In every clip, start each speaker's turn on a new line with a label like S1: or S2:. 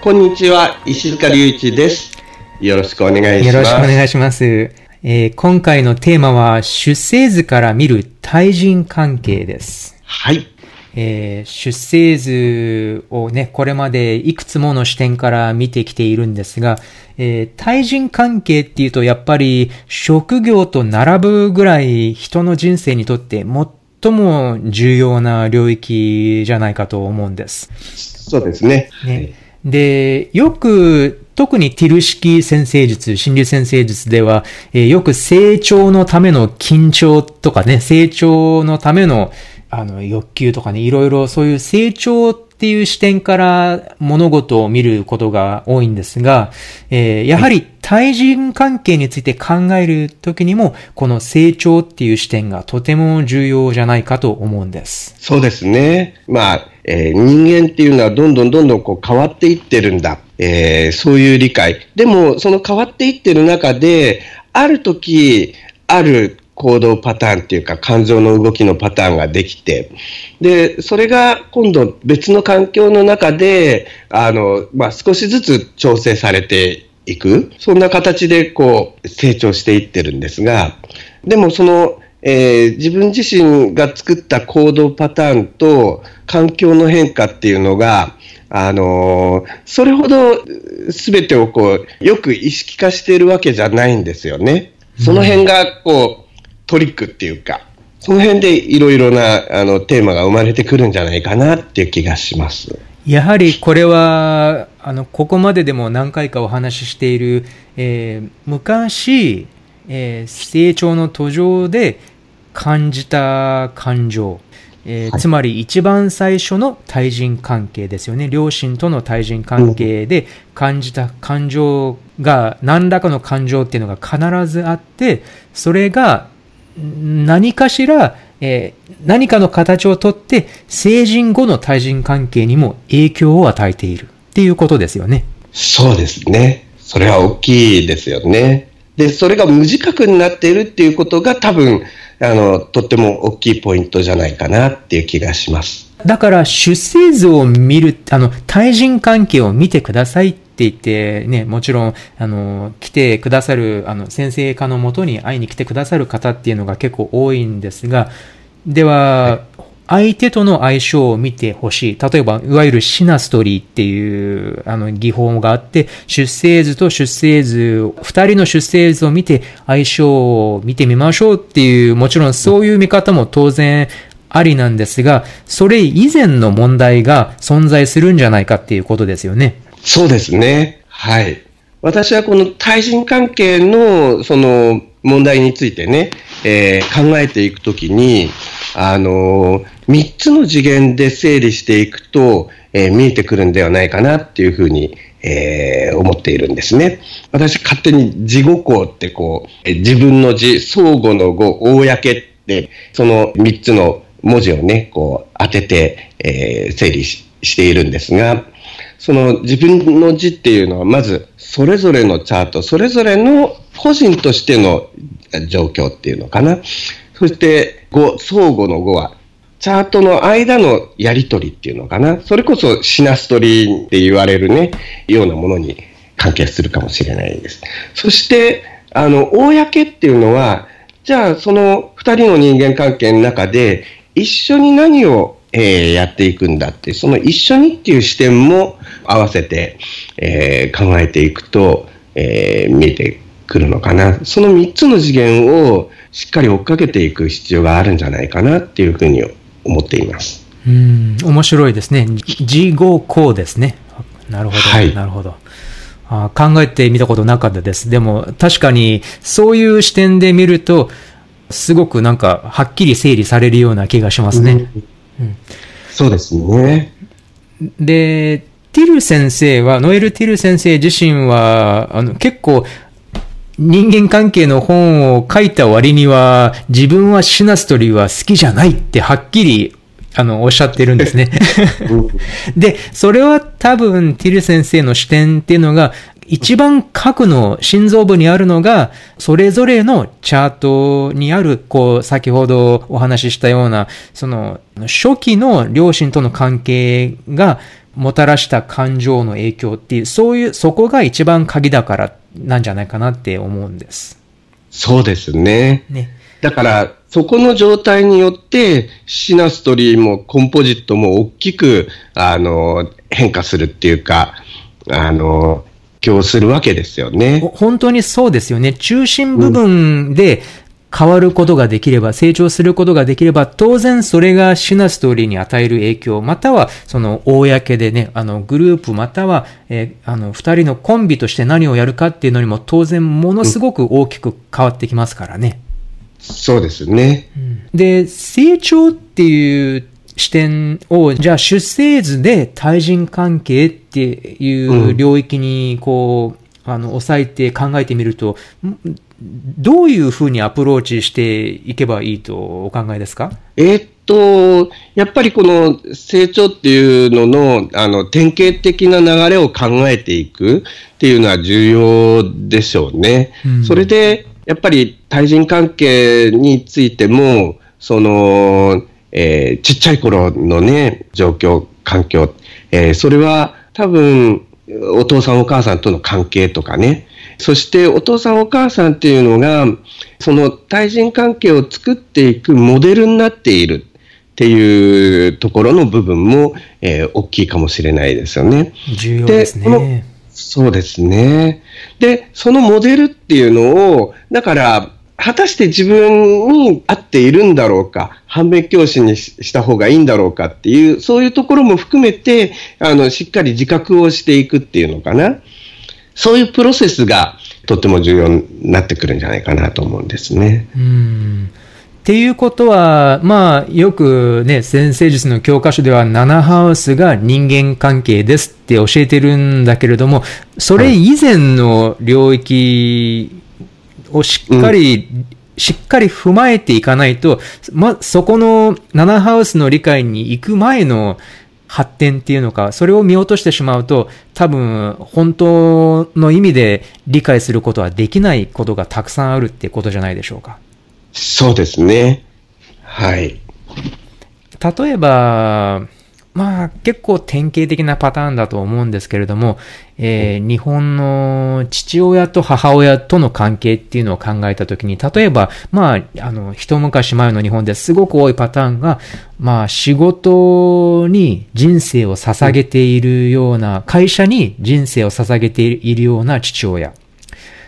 S1: こんにちは石塚隆一です。よろしくお願いします。
S2: よろしくお願いします、えー今回のテーマは出生図から見る対人関係です。
S1: はい。
S2: えー出生図をね、これまでいくつもの視点から見てきているんですが、えー対人関係っていうとやっぱり職業と並ぶぐらい人の人生にとって最も重要な領域じゃないかと思うんです。
S1: そうですね。
S2: ね、で、よく、特にティル式先生術、心理先生術では、えーよく成長のための緊張とかね、成長のための、あの、欲求とかね、いろいろそういう成長っていう視点から物事を見ることが多いんですが、えーやはり対人関係について考えるときにも、この成長っていう視点がとても重要じゃないかと思うんです。
S1: そうですね。まあ、えー人間っていうのはどんどんどんどんこう変わっていってるんだ、えーそういう理解。でもその変わっていってる中である時ある行動パターンっていうか感情の動きのパターンができてでそれが今度別の環境の中であの、まあ、少しずつ調整されていくそんな形でこう成長していってるんですがでもその、えー自分自身が作った行動パターンと環境の変化っていうのがあのーそれほど全てをこうよく意識化しているわけじゃないんですよね。その辺がこうトリックっていうか、その辺でいろいろなあのテーマが生まれてくるんじゃないかなっていう気がします。
S2: やはりこれは、あの、ここまででも何回かお話ししている、えー昔、えー成長の途上で感じた感情、えー
S1: はい
S2: つまり一番最初の対人関係ですよね。両親との対人関係で感じた感情が、何らかの感情っていうのが必ずあって、それが何かしら、えー何かの形をとって、成人後の対人関係にも影響を与えているっていうことですよね。
S1: そうですね。それは大きいですよね。で、それが無自覚になっているっていうことが多分、あの、とっても大きいポイントじゃないかなっていう気がします。
S2: だから、出生図を見る、あの、対人関係を見てくださいっって言って、ね、もちろん、あの、来てくださる、あの、先生科のもとに会いに来てくださる方っていうのが結構多いんですが、では、相手との相性を見てほしい。例えば、いわゆるシナストリーっていう、あの、技法があって、出生図と出生図、二人の出生図を見て相性を見てみましょうっていう、もちろんそういう見方も当然ありなんですが、それ以前の問題が存在するんじゃないかっていうことですよね。
S1: そうですね。はい。私はこの対人関係のその問題についてね、えー考えていくときに、あのー、3つの次元で整理していくと、えー見えてくるんではないかなっていうふうに、えー思っているんですね。私勝手に自己項ってこう、え自分の字、相互の語、公って、その3つの文字をね、こう当てて、えー整理ししているんですが、その自分の字っていうのは、まず、それぞれのチャート、それぞれの個人としての状況っていうのかな。そして、語、相互の語は、チャートの間のやりとりっていうのかな。それこそシナストリって言われるね、ようなものに関係するかもしれないです。そして、あの、公っていうのは、じゃあその二人の人間関係の中で、一緒に何を、えーやっていくんだって、その一緒にっていう視点も合わせて、えー考えていくと、えー見えてくるのかな。その三つの次元をしっかり追っかけていく必要があるんじゃないかなっていうふうに思っています。
S2: うん、面白いですね。事後項ですね。なるほど、
S1: はい
S2: なるほど。あ考えてみたことなかったです。でも、確かに、そういう視点で見ると、すごくなんか、はっきり整理されるような気がしますね。うん
S1: そうですね。
S2: で、ティル先生は、ノエル・ティル先生自身は、あの、結構、人間関係の本を書いた割には、自分はシナストリーは好きじゃないってはっきりあの、おっしゃってるんですね。で、それは多分、ティル先生の視点っていうのが、一番核の心臓部にあるのが、それぞれのチャートにある、こう、先ほどお話ししたような、その、初期の両親との関係がもたらした感情の影響っていう、そういう、そこが一番鍵だからなんじゃないかなって思うんです。
S1: そうですね。ね。だから、そこの状態によって、シナストリーもコンポジットも大きく、あの、変化するっていうか、あの、強するわけですよね。
S2: 本当にそうですよね。中心部分で変わることができれば、うん、成長することができれば、当然それがシナストーリーに与える影響、またはその公でね、あのグループまたは、えー、あの二人のコンビとして何をやるかっていうのにも当然ものすごく大きく変わってきますからね。
S1: うん、そうですね。
S2: で、成長っていう視点を、じゃあ出生図で対人関係っていう領域にこう、うん、あの、抑えて考えてみると、どういうふうにアプローチしていけばいいとお考えですか？
S1: えー、っと、やっぱりこの成長っていうのの、あの、典型的な流れを考えていくっていうのは重要でしょうね。うん、それで、やっぱり対人関係についても、その、えー、ちっちゃい頃のね、状況、環境、えー、それは多分、お父さんお母さんとの関係とかね、そしてお父さんお母さんっていうのが、その対人関係を作っていくモデルになっているっていうところの部分も、えー、大きいかもしれないですよね。
S2: 重要ですね。
S1: そうですね。で、そのモデルっていうのを、だから、果たして自分に合っているんだろうか、反面教師にした方がいいんだろうかっていう、そういうところも含めて、あの、しっかり自覚をしていくっていうのかな。そういうプロセスがとっても重要になってくるんじゃないかなと思うんですね。
S2: うんっていうことは、まあ、よくね、先生術の教科書では、7ハウスが人間関係ですって教えてるんだけれども、それ以前の領域をしっかり、うん、しっかり踏まえていかないと、ま、そこの7ハウスの理解に行く前の発展っていうのか、それを見落としてしまうと、多分、本当の意味で理解することはできないことがたくさんあるってことじゃないでしょうか。
S1: そうですね。はい。
S2: 例えば、まあ結構典型的なパターンだと思うんですけれども、えー、日本の父親と母親との関係っていうのを考えたときに、例えば、まあ、あの、一昔前の日本ですごく多いパターンが、まあ仕事に人生を捧げているような、会社に人生を捧げているような父親。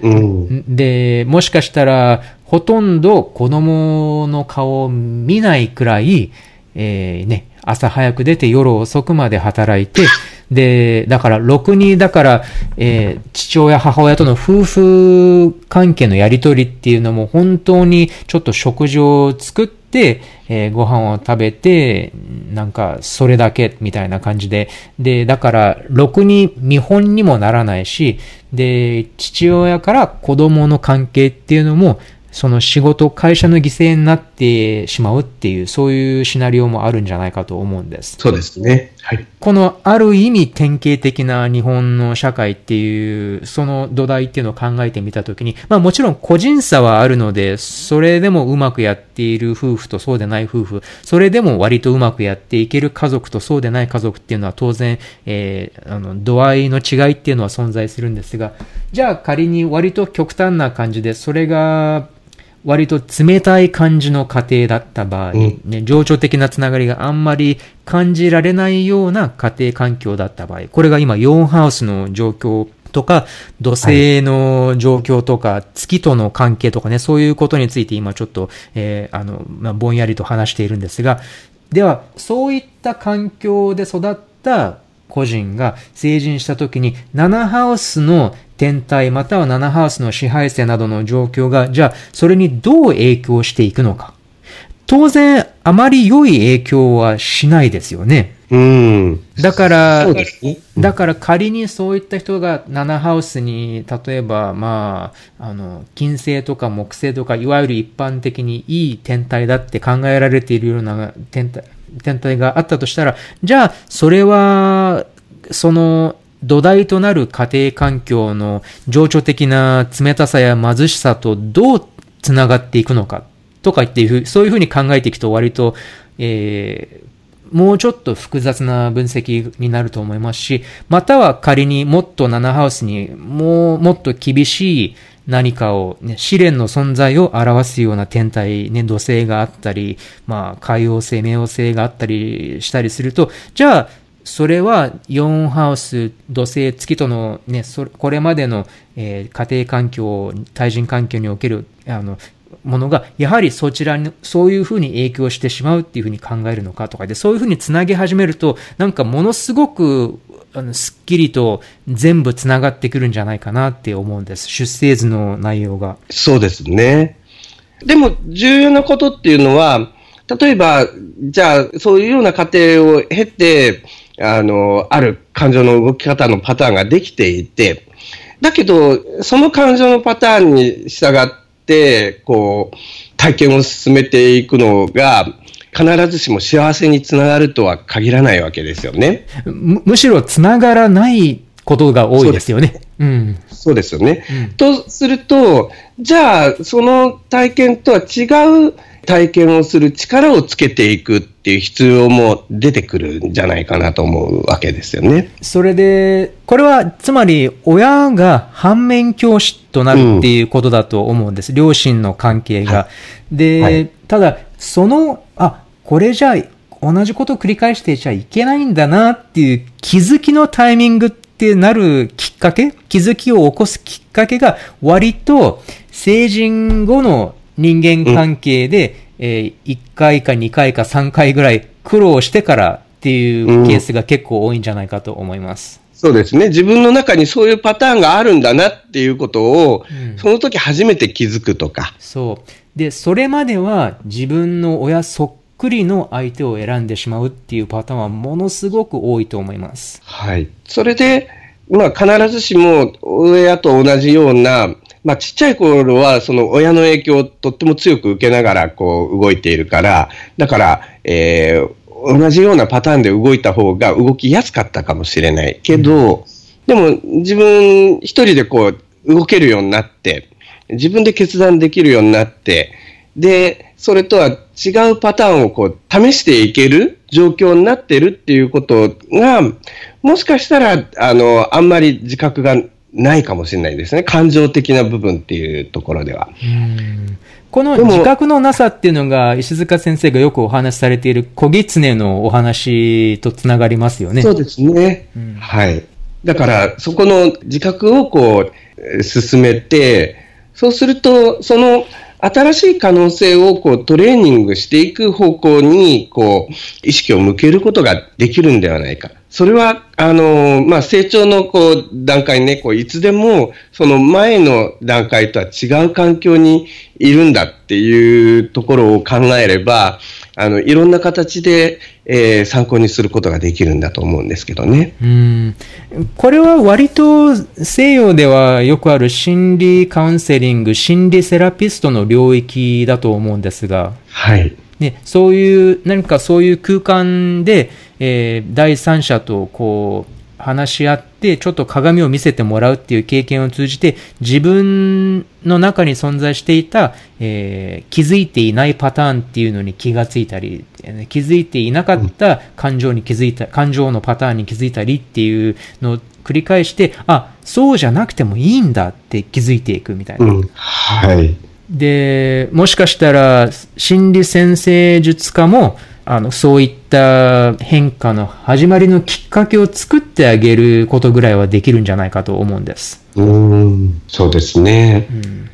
S2: うん、で、もしかしたら、ほとんど子供の顔を見ないくらい、えー、ね、朝早く出て夜遅くまで働いて、で、だから、ろくに、だから、えー、父親、母親との夫婦関係のやりとりっていうのも本当にちょっと食事を作って、えー、ご飯を食べて、なんか、それだけ、みたいな感じで。で、だから、ろくに見本にもならないし、で、父親から子供の関係っていうのも、その仕事、会社の犠牲になってしまうっていう、そういうシナリオもあるんじゃないかと思うんです。
S1: そうですね。はい。
S2: このある意味典型的な日本の社会っていう、その土台っていうのを考えてみたときに、まあもちろん個人差はあるので、それでもうまくやっている夫婦とそうでない夫婦、それでも割とうまくやっていける家族とそうでない家族っていうのは当然、えー、あの、度合いの違いっていうのは存在するんですが、じゃあ仮に割と極端な感じで、それが割と冷たい感じの家庭だった場合、うん、ね、情緒的なつながりがあんまり感じられないような家庭環境だった場合、これが今4ハウスの状況とか、土星の状況とか、はい、月との関係とかね、そういうことについて今ちょっと、えー、あの、まあ、ぼんやりと話しているんですが、では、そういった環境で育った個人が成人した時に、7ハウスの天体または7ハウスの支配性などの状況が、じゃあそれにどう影響していくのか。当然あまり良い影響はしないですよね。
S1: うん。
S2: だから、
S1: そうですね。
S2: だから仮にそういった人が7ハウスに、例えば、まあ、あの、金星とか木星とか、いわゆる一般的にいい天体だって考えられているような天体、天体があったとしたら、じゃあ、それは、その、土台となる家庭環境の情緒的な冷たさや貧しさとどうつながっていくのかとかっていうふう、そういうふうに考えていくと割と、えーもうちょっと複雑な分析になると思いますし、または仮にもっと7ハウスにもうもっと厳しい何かを、ね、試練の存在を表すような天体、ね、土星があったり、まあ、海王星、冥王星があったりしたりすると、じゃあ、それは4ハウス、土星、月とのね、これまでの、え家庭環境、対人環境における、あの、ものが、やはりそちらに、そういうふうに影響してしまうっていうふうに考えるのかとかで、そういうふうにつなげ始めると、なんかものすごく、あの、すっきりと全部つながってくるんじゃないかなって思うんです。出生図の内容が。
S1: そうですね。でも、重要なことっていうのは、例えば、じゃあ、そういうような過程を経て、あの、ある感情の動き方のパターンができていて、だけど、その感情のパターンに従って、こう、体験を進めていくのが、必ずしも幸せにつながるとは限らないわけですよね。
S2: むむしろつながらないことが多いですよね。うん。
S1: そうですよね。
S2: うん
S1: とすると、じゃあ、その体験とは違う体験をする力をつけていくっていう必要も出てくるんじゃないかなと思うわけですよね。
S2: それで、これはつまり親が反面教師となるっていうことだと思うんです。両親の関係が。で、
S1: はい
S2: ただ、その、あ、これじゃあ同じことを繰り返してちゃいけないんだなっていう気づきのタイミングってなるきっかけ？気づきを起こすきっかけが割と成人後の人間関係で、え1回か2回か3回ぐらい苦労してからっていうケースが結構多いんじゃないかと思います。
S1: そうですね。自分の中にそういうパターンがあるんだなっていうことを、
S2: うん
S1: その時初めて気づくとか。
S2: そう。で、それまでは自分の親そっくりの相手を選んでしまうっていうパターンはものすごく多いと思います。
S1: はい。それで、まあ、必ずしも親と同じような、まあ、ちっちゃい頃は、その親の影響をとっても強く受けながら、こう、動いているから、だから、えー同じようなパターンで動いた方が動きやすかったかもしれないけど、でも、自分一人でこう、動けるようになって、自分で決断できるようになって、で、それとは違うパターンをこう試していける状況になってるっていうことが、もしかしたら、あの、あんまり自覚がないかもしれないですね。感情的な部分っていうところでは。
S2: うんこの自覚のなさっていうのが石塚先生がよくお話しされている小狐のお話とつながりますよね。
S1: そうですね。
S2: うん
S1: はい。だから、そこの自覚をこう、えー進めて、そうすると、その新しい可能性をこうトレーニングしていく方向に、こう、意識を向けることができるんではないか。それは、あの、まあ、成長のこう、段階ね、こう、いつでも、その前の段階とは違う環境にいるんだっていうところを考えれば、あの、いろんな形で、えー参考にすることができるんだと思うんですけどね。
S2: うんこれは割と西洋ではよくある心理カウンセリング、心理セラピストの領域だと思うんですが、
S1: はい。
S2: ね、そういう、何かそういう空間で、えー第三者とこう、話し合って、ちょっと鏡を見せてもらうっていう経験を通じて、自分の中に存在していた、えー気づいていないパターンっていうのに気がついたり、えー気づいていなかった感情に気づいた、感情のパターンに気づいたりっていうのを繰り返して、あ、そうじゃなくてもいいんだって気づいていくみたいな。
S1: うん。はい。
S2: で、もしかしたら、心理先生術家も、あの、そういった変化の始まりのきっかけを作ってあげることぐらいはできるんじゃないかと思うんです。
S1: うーん。そうですね。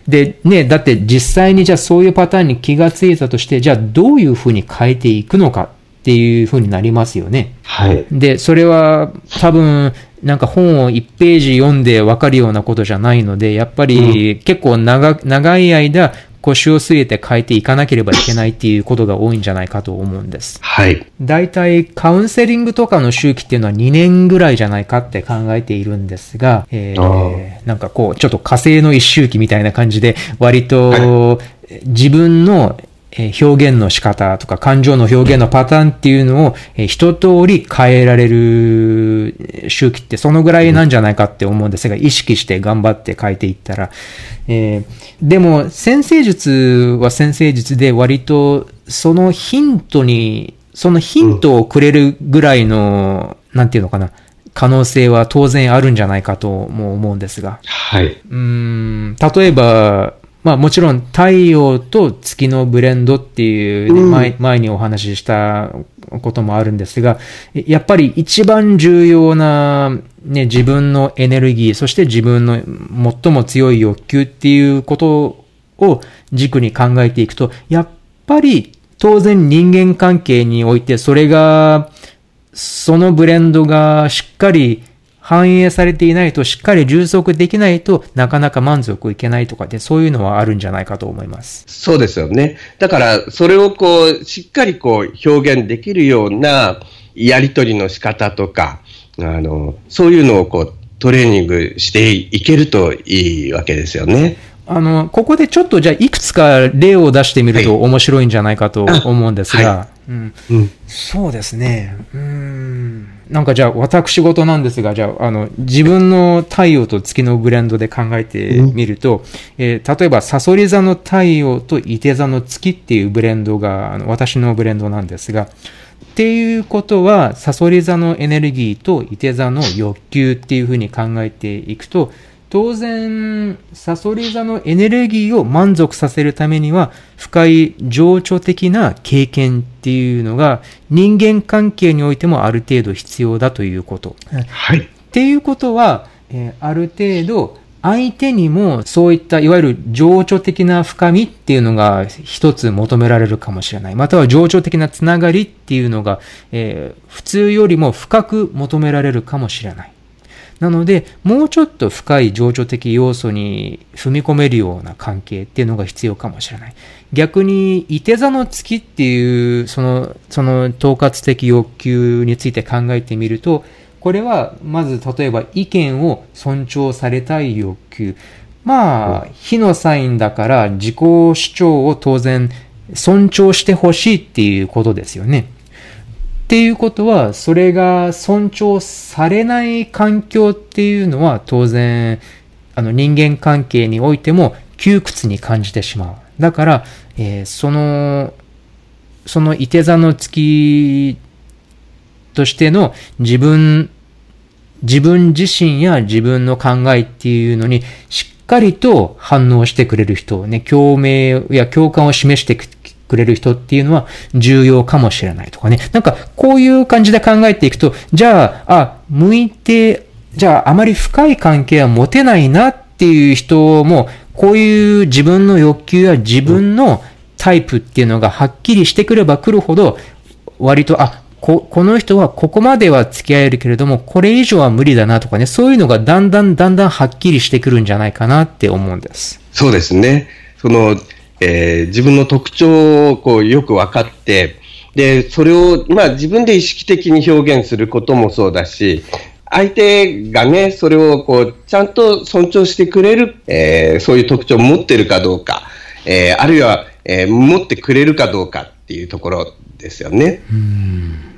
S2: で、ね、だって実際にじゃあそういうパターンに気がついたとして、じゃあどういうふうに変えていくのかっていうふうになりますよね。
S1: はい。
S2: で、それは多分、なんか本を1ページ読んでわかるようなことじゃないので、やっぱり結構長長い間、腰を据えて変えていかなければいけないっていうことが多いんじゃないかと思うんです。
S1: はい。
S2: 大体カウンセリングとかの周期っていうのは2年ぐらいじゃないかって考えているんですが、え
S1: あ
S2: ー、なんかこう、ちょっと火星の一周期みたいな感じで、割と
S1: は
S2: 自分のえー表現の仕方とか感情の表現のパターンっていうのをえー一通り変えられるえー周期ってそのぐらいなんじゃないかって思うんですが、意識して頑張って変えていったら、えーでも先生術は先生術で割とそのヒントに、そのヒントをくれるぐらいの、なんていうのかな、可能性は当然あるんじゃないかとも思うんですが。
S1: はい。
S2: うーん、例えば、まあもちろん太陽と月のブレンドっていうね、
S1: うん。
S2: 前前にお話ししたこともあるんですが、やっぱり一番重要な、ね、自分のエネルギー、そして自分の最も強い欲求っていうことを軸に考えていくと、やっぱり当然人間関係においてそれが、そのブレンドがしっかり反映されていないと、しっかり充足できないとなかなか満足いけないとかで、そういうのはあるんじゃないかと思います。
S1: そうですよね。だから、それをこう、しっかりこう、表現できるようなやりとりの仕方とか、あの、そういうのをこう、トレーニングしていけるといいわけですよね。
S2: あの、ここでちょっとじゃあいくつか例を出してみると
S1: はい
S2: 面白いんじゃないかと思うんですが、
S1: は
S2: うん、
S1: うん。
S2: そうですね。うーん。なんかじゃあ私事なんですが、じゃあ、あの、自分の太陽と月のブレンドで考えてみると、えー例えば、サソリ座の太陽と伊手座の月っていうブレンドが、あの私のブレンドなんですが、っていうことは、サソリ座のエネルギーと伊手座の欲求っていうふうに考えていくと、当然、サソリ座のエネルギーを満足させるためには、深い情緒的な経験っていうのが人間関係においてもある程度必要だということ。
S1: はい。
S2: っていうことは、えーある程度、相手にもそういったいわゆる情緒的な深みっていうのが一つ求められるかもしれない。または情緒的なつながりっていうのが、えー普通よりも深く求められるかもしれない。なので、もうちょっと深い情緒的要素に踏み込めるような関係っていうのが必要かもしれない。逆に、いて座の月っていう、その、その統括的欲求について考えてみると、これは、まず例えば意見を尊重されたい欲求。まあ、火のサインだから自己主張を当然尊重してほしいっていうことですよね。っていうことは、それが尊重されない環境っていうのは当然、あの人間関係においても窮屈に感じてしまう。だから、えーその、そのいて座の月としての自分、自分自身や自分の考えっていうのにしっかりと反応してくれる人、ね、共鳴や共感を示してくくれる人っていうのは重要かもしれないとかね。なんかこういう感じで考えていくと、じゃあ、あ、向いて、じゃああまり深い関係は持てないなっていう人も、こういう自分の欲求や自分のタイプっていうのがはっきりしてくればくるほど、割と、あ、こ、この人はここまでは付き合えるけれども、これ以上は無理だなとかね、そういうのがだんだんだんだんはっきりしてくるんじゃないかなって思うんです。
S1: そうですね。その、えー自分の特徴をこうよく分かって、で、それを、まあ自分で意識的に表現することもそうだし、相手がね、それをこう、ちゃんと尊重してくれる、えーそういう特徴を持ってるかどうか、えーあるいは、えー持ってくれるかどうかっていうところですよね。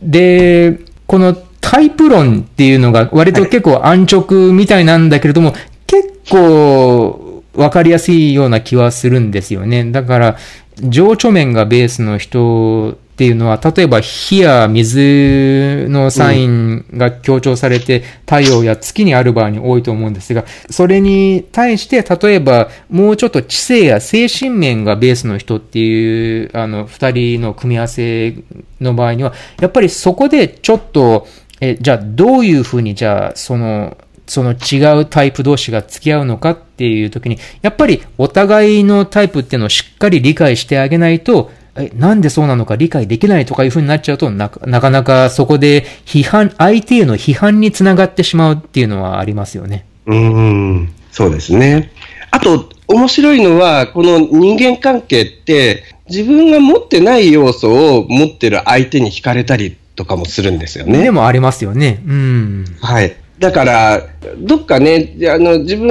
S2: で、このタイプ論っていうのが割と結構安直みたいなんだけれども、結構わかりやすいような気はするんですよね。だから、情緒面がベースの人っていうのは、例えば火や水のサインが強調されて、太陽や月にある場合に多いと思うんですが、それに対して、例えばもうちょっと知性や精神面がベースの人っていう、あの、二人の組み合わせの場合には、やっぱりそこでちょっと、え、じゃあどういうふうに、じゃあ、その、その違うタイプ同士が付き合うのかっていう時に、やっぱりお互いのタイプっていうのをしっかり理解してあげないと、え、なんでそうなのか理解できないとかいう風になっちゃうとなか、なかなかそこで批判、相手への批判につながってしまうっていうのはありますよね。
S1: うーん、そうですね。あと、面白いのは、この人間関係って、自分が持ってない要素を持ってる相手に惹かれたりとかもするんですよね。
S2: でもありますよね。うん。
S1: はい。だから、どっかね、あの、自分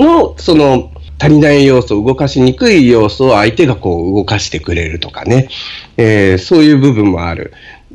S1: の、その、足りない要素、動かしにくい要素を相手がこう動かしてくれるとかね、えーそういう部分もある。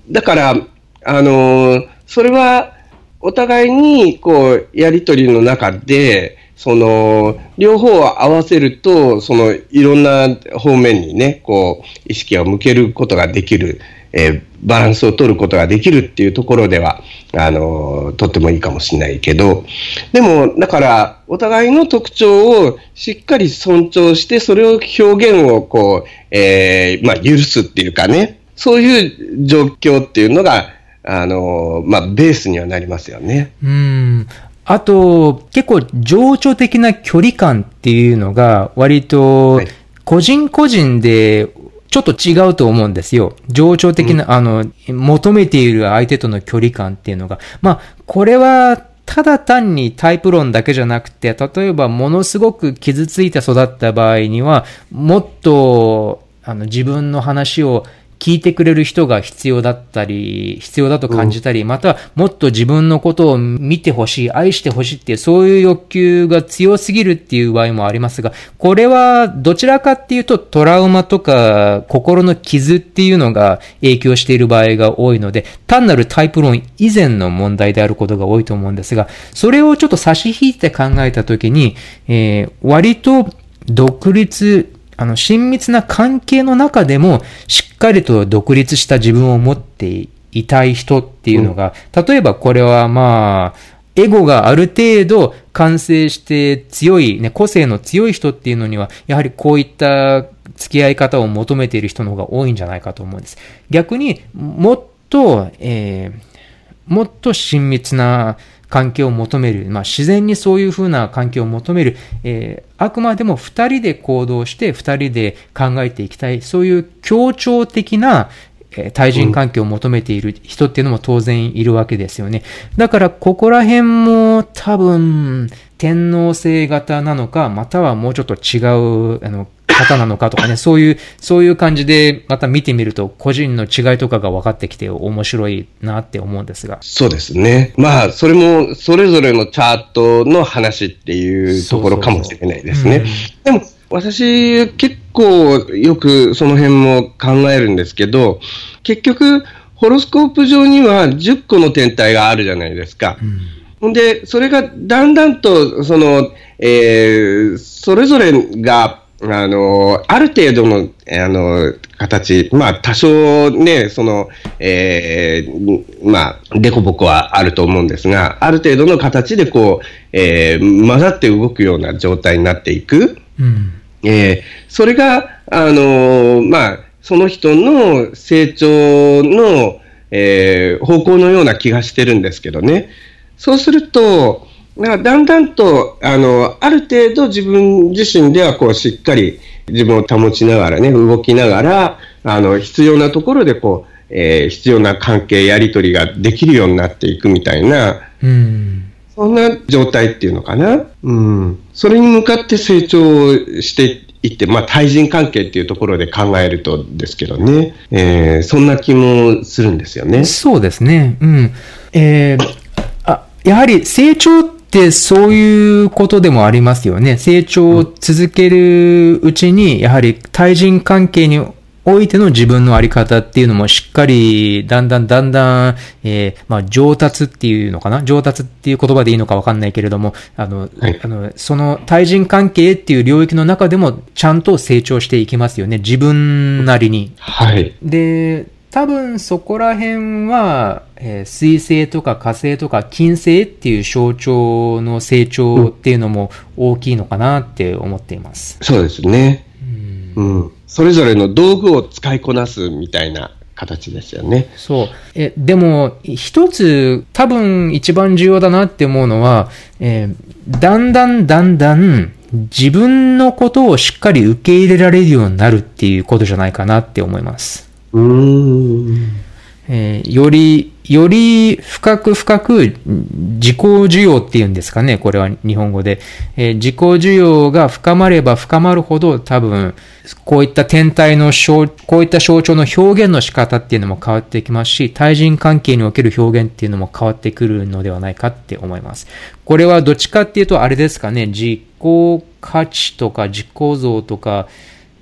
S1: だから、あのーそれは、お互いに、こう、やりとりの中で、その、両方を合わせると、その、いろんな方面にね、こう、意識を向けることができる、えーバランスを取ることができるっていうところでは、あのーとってもいいかもしれないけど、でも、だから、お互いの特徴をしっかり尊重して、それを表現をこう、えーまあ、許すっていうかね、そういう状況っていうのが、あのーまあ、ベースにはなりますよね。
S2: うん。あと、結構情緒的な距離感っていうのが割と
S1: はい
S2: 個人個人でちょっと違うと思うんですよ。情緒的な、あの、求めている相手との距離感っていうのが。まあ、これはただ単にタイプ論だけじゃなくて、例えばものすごく傷ついて育った場合には、もっと、あの、自分の話を聞いてくれる人が必要だったり、必要だと感じたり、またもっと自分のことを見てほしい、愛してほしいっていう、そういう欲求が強すぎるっていう場合もありますが、これはどちらかっていうとトラウマとか心の傷っていうのが影響している場合が多いので、単なるタイプ論以前の問題であることが多いと思うんですが、それをちょっと差し引いて考えたときに、えー割と独立、あの、親密な関係の中でも、しっかりと独立した自分を持っていたい人っていうのが、例えばこれはまあ、エゴがある程度完成して強い、ね、個性の強い人っていうのには、やはりこういった付き合い方を求めている人の方が多いんじゃないかと思うんです。逆にもっと、えーもっと親密な関係を求める、まあ、自然にそういうふうな関係を求める、えーあくまでも二人で行動して二人で考えていきたい、そういう協調的な、えー対人関係を求めている人っていうのも当然いるわけですよね。だから、ここら辺も多分、天皇制型なのか、またはもうちょっと違う、あの、方なのかとかね、そういう、そういう感じで、また見てみると、個人の違いとかが分かってきて面白いなって思うんですが。
S1: そうですね。まあ、それも、それぞれのチャートの話っていうところかもしれないですね。でも、私、結構よくその辺も考えるんですけど、結局、ホロスコープ上には10個の天体があるじゃないですか。ほんで、それがだんだんと、その、えーそれぞれが、あの、ある程度の、えーあの、形、まあ、多少ね、その、えーまあ、デコボコはあると思うんですが、ある程度の形でこう、えー混ざって動くような状態になっていく。
S2: うん。
S1: えーそれが、あのーまあ、その人の成長の、えー方向のような気がしてるんですけどね。そうすると、なんかだんだんと、あの、ある程度自分自身ではこうしっかり自分を保ちながらね、動きながら、あの、必要なところでこう、えー必要な関係、やり取りができるようになっていくみたいな、
S2: うん。
S1: そんな状態っていうのかな。うん。それに向かって成長していって、まあ対人関係っていうところで考えるとですけどね。えーそんな気もするんですよね。
S2: そうですね。うん。えー、やはり成長ってそういうことでもありますよね。成長を続けるうちに、やはり対人関係においての自分のあり方っていうのもしっかり、だんだんだんだん、えーまあ、上達っていうのかな？上達っていう言葉でいいのかわかんないけれども、あの、
S1: はい
S2: あの、その対人関係っていう領域の中でもちゃんと成長していきますよね。自分なりに。
S1: はい。
S2: で、多分そこら辺は、えー水星とか火星とか金星っていう象徴の成長っていうのも大きいのかなって思っています。
S1: そうですね。
S2: うん
S1: うん。それぞれの道具を使いこなすみたいな形ですよね。
S2: そう。え、でも、一つ、多分一番重要だなって思うのは、えーだんだんだんだん自分のことをしっかり受け入れられるようになるっていうことじゃないかなって思います。えーよりより深く深く自己需要っていうんですかね、これは日本語で。えー、自己需要が深まれば深まるほど多分、こういった天体の象、こういった象徴の表現の仕方っていうのも変わってきますし、対人関係における表現っていうのも変わってくるのではないかって思います。これはどっちかっていうとあれですかね、自己価値とか自己像とか、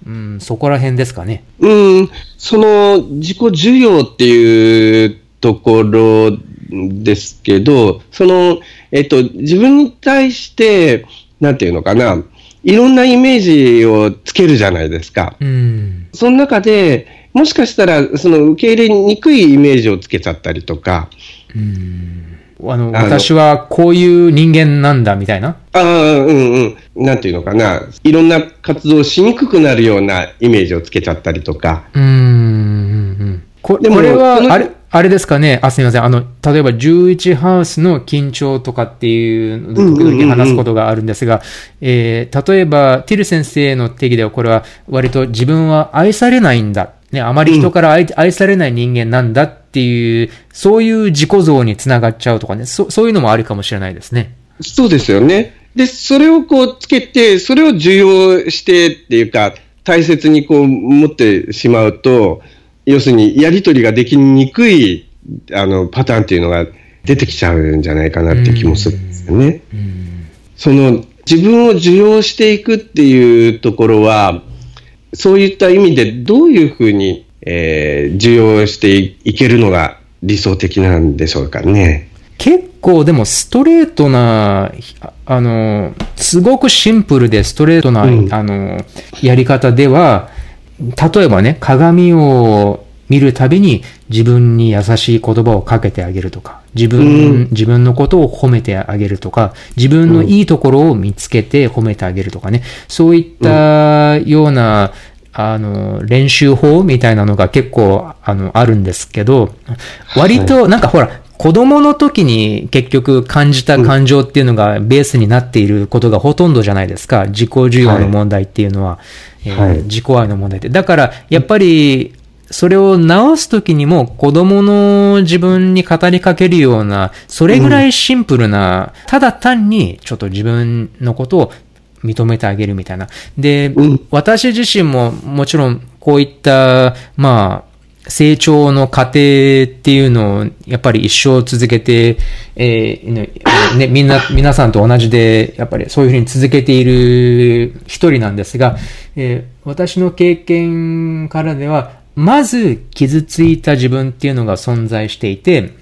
S2: うん、そこら辺ですかね。
S1: うん、その自己需要っていうところですけど、その、えっと、自分に対して、なんていうのかな、いろんなイメージをつけるじゃないですか。
S2: うん、
S1: その中で、もしかしたら、その受け入れにくいイメージをつけちゃったりとか。
S2: うんあの、私はこういう人間なんだみたいな？
S1: ああ、うんうん。なんていうのかな。いろんな活動をしにくくなるようなイメージをつけちゃったりとか。
S2: うんうん。ここれは、あれ、あれですかね？あ、すみません。あの、例えば11ハウスの緊張とかっていう時々話すことがあるんですが、えー、例えば、ティル先生の定義では、これは割と自分は愛されないんだ。ね、あまり人から愛うん、愛されない人間なんだっていう、そういう自己像につながっちゃうとかね、そそういうのもあるかもしれないですね。
S1: そうですよね。で、それをこうつけて、それを重要してっていうか、大切にこう持ってしまうと、要するにやり取りができにくいあのパターンっていうのが出てきちゃうんじゃないかなって気もするんですよね。その自分を受容していくっていうところは、そういった意味でどういうふうに、えー、受容していけるのが理想的なんでしょうかね。
S2: 結構でもストレートな、あの、すごくシンプルでストレートな、うん、あの、やり方では、例えばね、鏡を見るたびに自分に優しい言葉をかけてあげるとか、自分、うん、自分のことを褒めてあげるとか、自分のいいところを見つけて褒めてあげるとかね、そういったような、あの、練習法みたいなのが結構、あの、あるんですけど、割と、なんかほら、子供の時に結局感じた感情っていうのがベースになっていることがほとんどじゃないですか。自己需要の問題っていうのは。え自己愛の問題って。だから、やっぱり、それを直すときにも子供の自分に語りかけるような、それぐらいシンプルな、うん、ただ単にちょっと自分のことを認めてあげるみたいな。で、うん、私自身ももちろんこういった、まあ、成長の過程っていうのを、やっぱり一生続けて、えー、ね、みんな、皆さんと同じで、やっぱりそういうふうに続けている一人なんですが、えー、私の経験からでは、まず傷ついた自分っていうのが存在していて、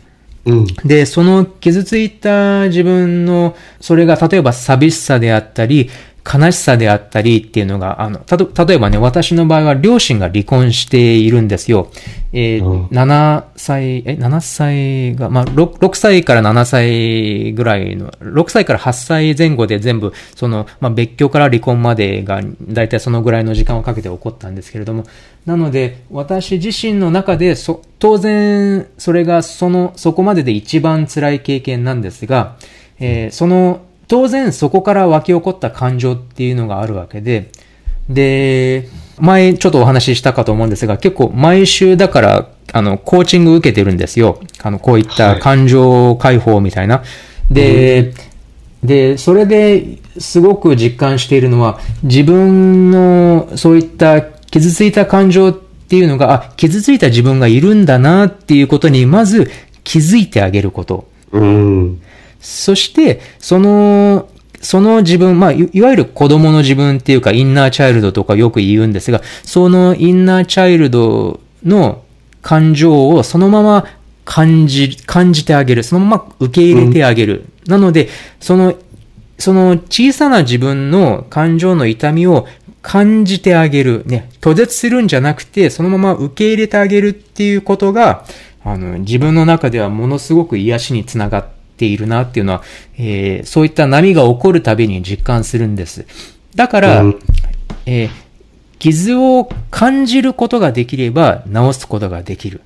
S1: うん、
S2: で、その傷ついた自分の、それが例えば寂しさであったり、悲しさであったりっていうのが、あの、たと、例えばね、私の場合は両親が離婚しているんですよ。えー、うん、7歳、え、7歳が、まあ6、6歳から7歳ぐらいの、6歳から8歳前後で全部、その、まあ、別居から離婚までが、だいたいそのぐらいの時間をかけて起こったんですけれども、なので、私自身の中で、そ、当然、それがその、そこまでで一番辛い経験なんですが、えー、その、当然そこから湧き起こった感情っていうのがあるわけで、で、前ちょっとお話ししたかと思うんですが、結構毎週だから、あの、コーチング受けてるんですよ。あの、こういった感情解放みたいな。はい、で、うん、で、それですごく実感しているのは、自分のそういった傷ついた感情っていうのが、あ、傷ついた自分がいるんだなっていうことに、まず気づいてあげること。
S1: うん
S2: そして、その、その自分、まあ、いわゆる子供の自分っていうか、インナーチャイルドとかよく言うんですが、そのインナーチャイルドの感情をそのまま感じ、感じてあげる。そのまま受け入れてあげる。うん、なので、その、その小さな自分の感情の痛みを感じてあげる。ね、拒絶するんじゃなくて、そのまま受け入れてあげるっていうことが、あの、自分の中ではものすごく癒しにつながってているなっていうのは、えー、そういった波が起こるたびに実感するんです。だから、うん、えー、傷を感じることができれば治すことができる。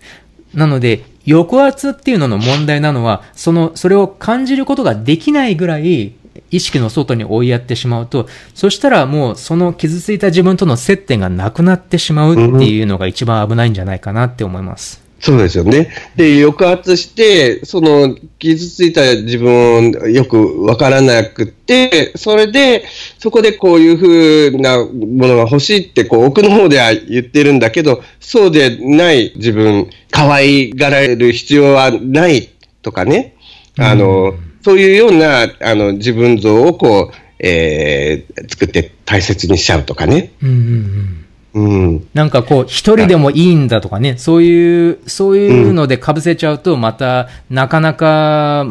S2: なので、抑圧っていうのの問題なのは、その、それを感じることができないぐらい、意識の外に追いやってしまうと、そしたらもうその傷ついた自分との接点がなくなってしまうっていうのが一番危ないんじゃないかなって思います。
S1: そうですよね。で、抑圧して、その、傷ついた自分をよくわからなくて、それで、そこでこういうふうなものが欲しいって、こう、奥の方では言ってるんだけど、そうでない自分、可愛がられる必要はないとかね。あの、そういうような、あの、自分像をこう、えー作って大切にしちゃうとかね。
S2: うんうんうん。
S1: うん。
S2: なんかこう、一人でもいいんだとかね、そういう、そういうので被せちゃうと、また、なかなか、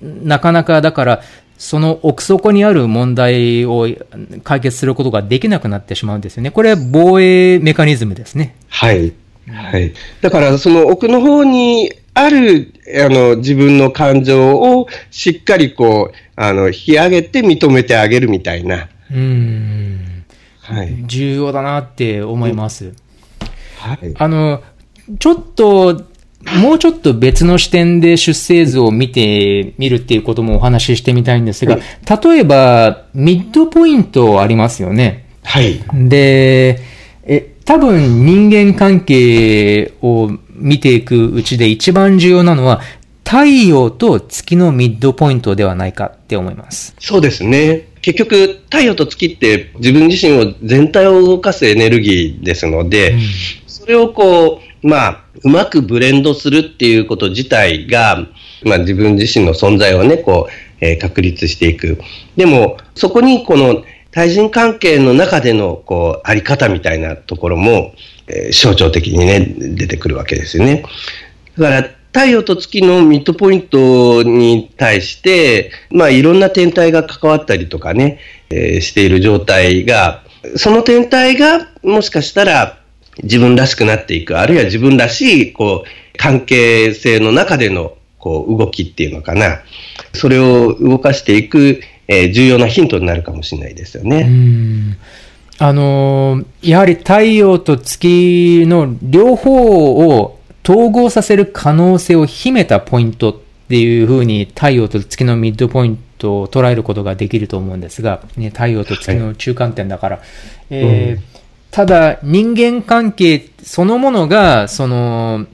S2: なかなか、だから、その奥底にある問題を解決することができなくなってしまうんですよね。これ、防衛メカニズムですね。
S1: はい。はい。だから、その奥の方にある、あの、自分の感情をしっかりこう、あの、引き上げて認めてあげるみたいな。
S2: うん。
S1: はい。
S2: 重要だなって思います。
S1: はい。
S2: あの、ちょっと、もうちょっと別の視点で出生図を見てみるっていうこともお話ししてみたいんですが、例えば、ミッドポイントありますよね。
S1: はい。
S2: で、え、多分人間関係を見ていくうちで一番重要なのは、太陽と月のミッドポイントではないかって思います。
S1: そうですね。結局、太陽と月って自分自身を全体を動かすエネルギーですので、それをこう、まあ、うまくブレンドするっていうこと自体が、まあ自分自身の存在をね、こう、えー確立していく。でも、そこにこの対人関係の中での、こう、あり方みたいなところも、えー象徴的にね、出てくるわけですよね。だから、太陽と月のミッドポイントに対して、まあいろんな天体が関わったりとかね、えーしている状態が、その天体がもしかしたら自分らしくなっていく、あるいは自分らしい、こう、関係性の中での、こう、動きっていうのかな。それを動かしていく、えー重要なヒントになるかもしれないですよね。
S2: んあのーやはり太陽と月の両方を統合させる可能性を秘めたポイントっていうふうに太陽と月のミッドポイントを捉えることができると思うんですが、ね、太陽と月の中間点だから。えーただ人間関係そのものが、その、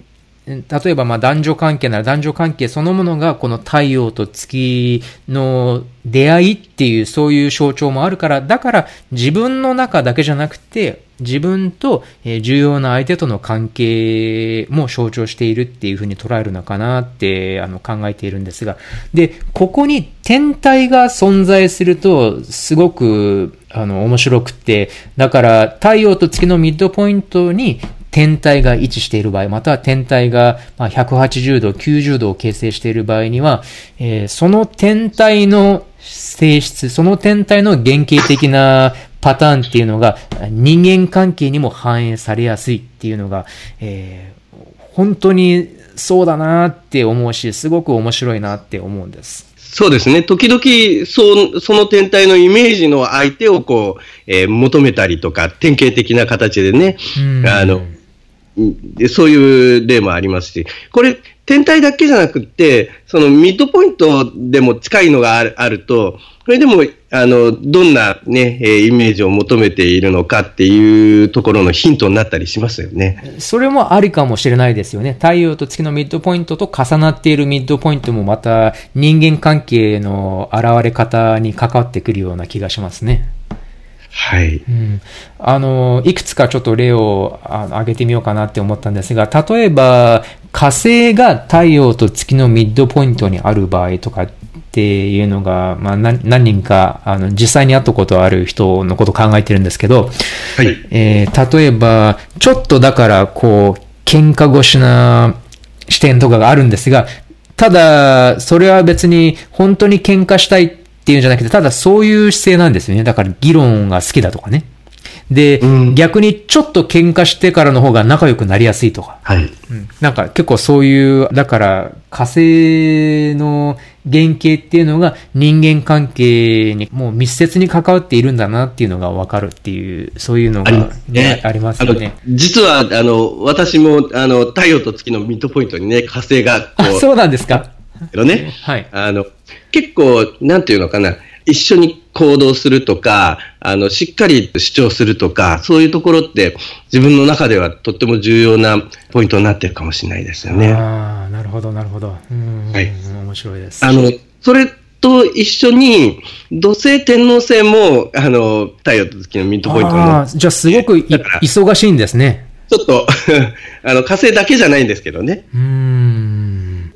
S2: 例えばまあ男女関係なら男女関係そのものがこの太陽と月の出会いっていうそういう象徴もあるから、だから自分の中だけじゃなくて自分と重要な相手との関係も象徴しているっていうふうに捉えるのかなってあの考えているんですが、で、ここに天体が存在するとすごくあの面白くって、だから太陽と月のミッドポイントに天体が位置している場合、または天体がまあ180度、90度を形成している場合には、えーその天体の性質、その天体の原型的なパターンっていうのが人間関係にも反映されやすいっていうのが、えー本当にそうだなって思うし、すごく面白いなって思うんです。
S1: そうですね。時々、そその天体のイメージの相手をこう、えー求めたりとか、典型的な形でね、
S2: うん
S1: あの、そういう例もありますし、これ、天体だけじゃなくて、そのミッドポイントでも近いのがあるあると、それでも、あの、どんなね、えイメージを求めているのかっていうところのヒントになったりしますよね。
S2: それもありかもしれないですよね。太陽と月のミッドポイントと重なっているミッドポイントもまた人間関係の現れ方に関わってくるような気がしますね。
S1: はい。
S2: うん、あの、いくつかちょっと例をあの挙げてみようかなって思ったんですが、例えば火星が太陽と月のミッドポイントにある場合とかっていうのが、まあ、何何人かあの実際に会ったことある人のことを考えてるんですけど、
S1: はい。
S2: えー例えば、ちょっとだから、こう、喧嘩腰な視点とかがあるんですが、ただ、それは別に本当に喧嘩したいっていうんじゃなくて、ただそういう姿勢なんですよね。だから議論が好きだとかね。で、
S1: うん
S2: 逆にちょっと喧嘩してからの方が仲良くなりやすいとか。
S1: はい。
S2: うんなんか結構そういう、だから火星の原型っていうのが人間関係にもう密接に関わっているんだなっていうのがわかるっていう、そういうのが
S1: ありますね。
S2: ありますよね。
S1: 実は、あの、私も、あの、太陽と月のミッドポイントにね、火星が、こ
S2: あ、
S1: う、
S2: そうなんですか。
S1: けどね、
S2: はい。
S1: あの、結構、なんていうのかな、一緒に行動するとか、あの、しっかり主張するとか、そういうところって自分の中ではとっても重要なポイントになってるかもしれないですよね。
S2: ああ、なるほど、なるほど。うん、
S1: はい
S2: 面白いです。
S1: あの、それと一緒に、土星天王星も、あの、太陽と月のミッドポイントにな
S2: あーじゃあすごく忙しいんですね。
S1: ちょっと、あの、火星だけじゃないんですけどね。
S2: うーん。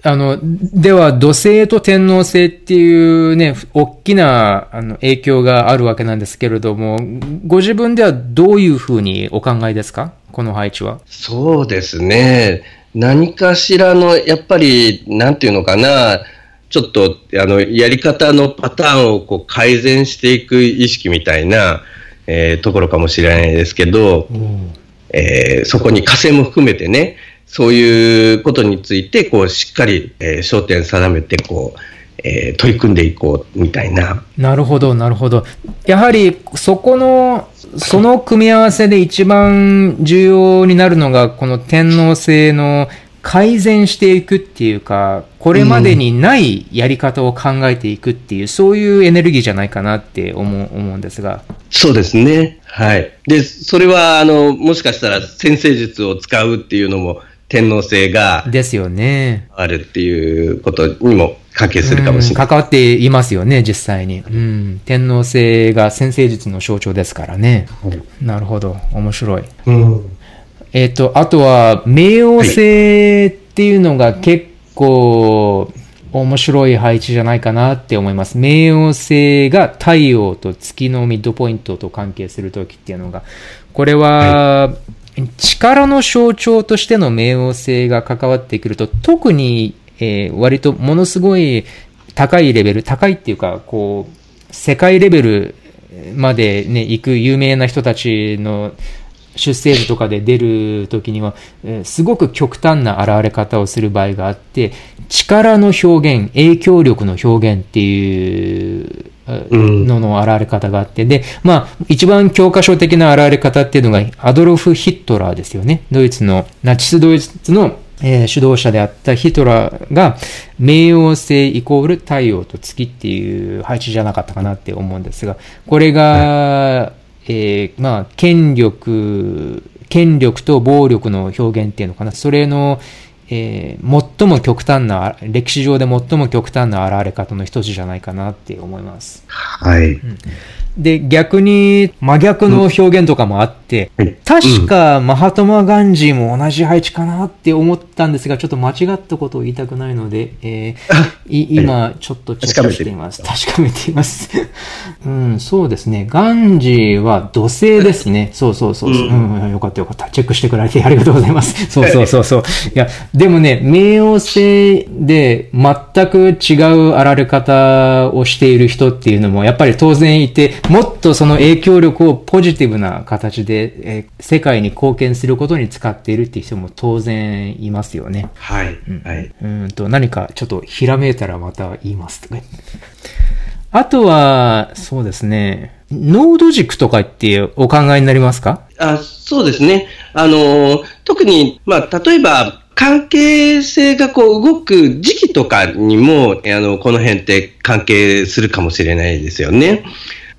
S2: あの、では、土星と天王星っていうね、大きなあの影響があるわけなんですけれども、ご自分ではどういうふうにお考えですか？この配置は。
S1: そうですね。何かしらの、やっぱり、なんていうのかな、ちょっと、あの、やり方のパターンをこう改善していく意識みたいな、えーところかもしれないですけど、えーそこに火星も含めてね、そういうことについて、こう、しっかり、えー焦点定めて、こう、えー取り組んでいこう、みたいな。
S2: なるほど、なるほど。やはり、そこの、その組み合わせで一番重要になるのが、この天皇制の改善していくっていうか、これまでにないやり方を考えていくっていう、そういうエネルギーじゃないかなって思う思うんですが。
S1: そうですね。はい。で、それは、あの、もしかしたら先生術を使うっていうのも、天皇制が
S2: ですよね。
S1: あるっていうことにも関係するかもしれない。
S2: うん関わっていますよね、実際に。うん。天皇制が先生術の象徴ですからね。なるほど。面白い。
S1: うん
S2: えっ、と、あとは、冥王星っていうのが結構面白い配置じゃないかなって思います。冥王星が太陽と月のミッドポイントと関係するときっていうのが、これは、力の象徴としての冥王星が関わってくると、特に、えー割とものすごい高いレベル、高いっていうか、こう、世界レベルまでね、行く有名な人たちの出生図とかで出るときには、えーすごく極端な現れ方をする場合があって、力の表現、影響力の表現っていうのの現れ方があって、で、まあ、一番教科書的な現れ方っていうのが、アドルフ・ヒットラーですよね。ドイツの、ナチスドイツの、えー主導者であったヒトラーが、冥王星イコール太陽と月っていう配置じゃなかったかなって思うんですが、これが、えーまあ、権力、権力と暴力の表現っていうのかな。それの、えー最も極端な、歴史上で最も極端な現れ方の一つじゃないかなって思います。
S1: はい。
S2: で、逆に真逆の表現とかもあって、
S1: はい
S2: 確かマハトマ・ガンジーも同じ配置かなって思ったんですが、ちょっと間違ったことを言いたくないので、えーい今ちょっとチェックしています。確かめています。うん、そうですね。ガンジーは土星ですね。そうそうそうそう、
S1: うん
S2: うん。よかったよかった。チェックしてくれてありがとうございます。そうそうそうそう。いや、でもね、冥王星で全く違うあられ方をしている人っていうのもやっぱり当然いて、もっとその影響力をポジティブな形で、えー世界に貢献することに使っているっていう人も当然いますよね。
S1: はい。はい。
S2: うーんと、何かちょっとひらめいたらまた言いますとか。あとは、そうですね、ノード軸とかってお考えになりますか？
S1: あそうですね。あの、特に、まあ、例えば、関係性がこう動く時期とかにも、あの、この辺って関係するかもしれないですよね。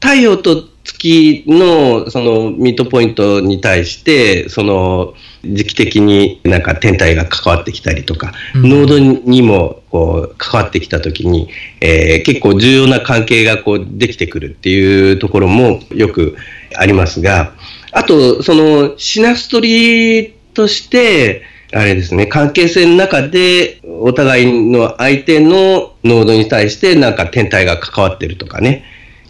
S1: 太陽と月のそのミッドポイントに対して、その時期的になんか天体が関わってきたりとか、
S2: うん。
S1: 濃度にもこう関わってきたときに、えー結構重要な関係がこうできてくるっていうところもよくありますが、あと、そのシナストリーとして、あれですね、関係性の中で、お互いの相手の濃度に対して、なんか天体が関わってるとかね、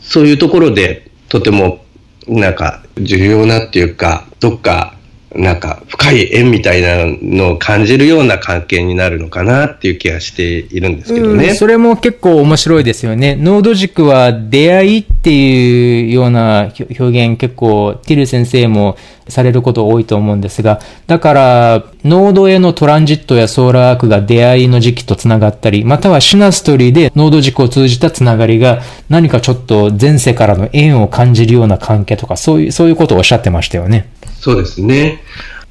S1: そういうところで、とても、なんか、重要なっていうか、どっか、なんか、深い縁みたいなのを感じるような関係になるのかなっていう気がしているんですけどね。
S2: うんそれも結構面白いですよね。ノード軸は出会いっていうような表表現結構ティル先生もされること多いと思うんですが、だからノードへのトランジットやソーラーアークが出会いの時期とつながったり、またはシナストリーでノード軸を通じたつながりが何かちょっと前世からの縁を感じるような関係とか、そういう、そういうことをおっしゃってましたよね。
S1: そうですね。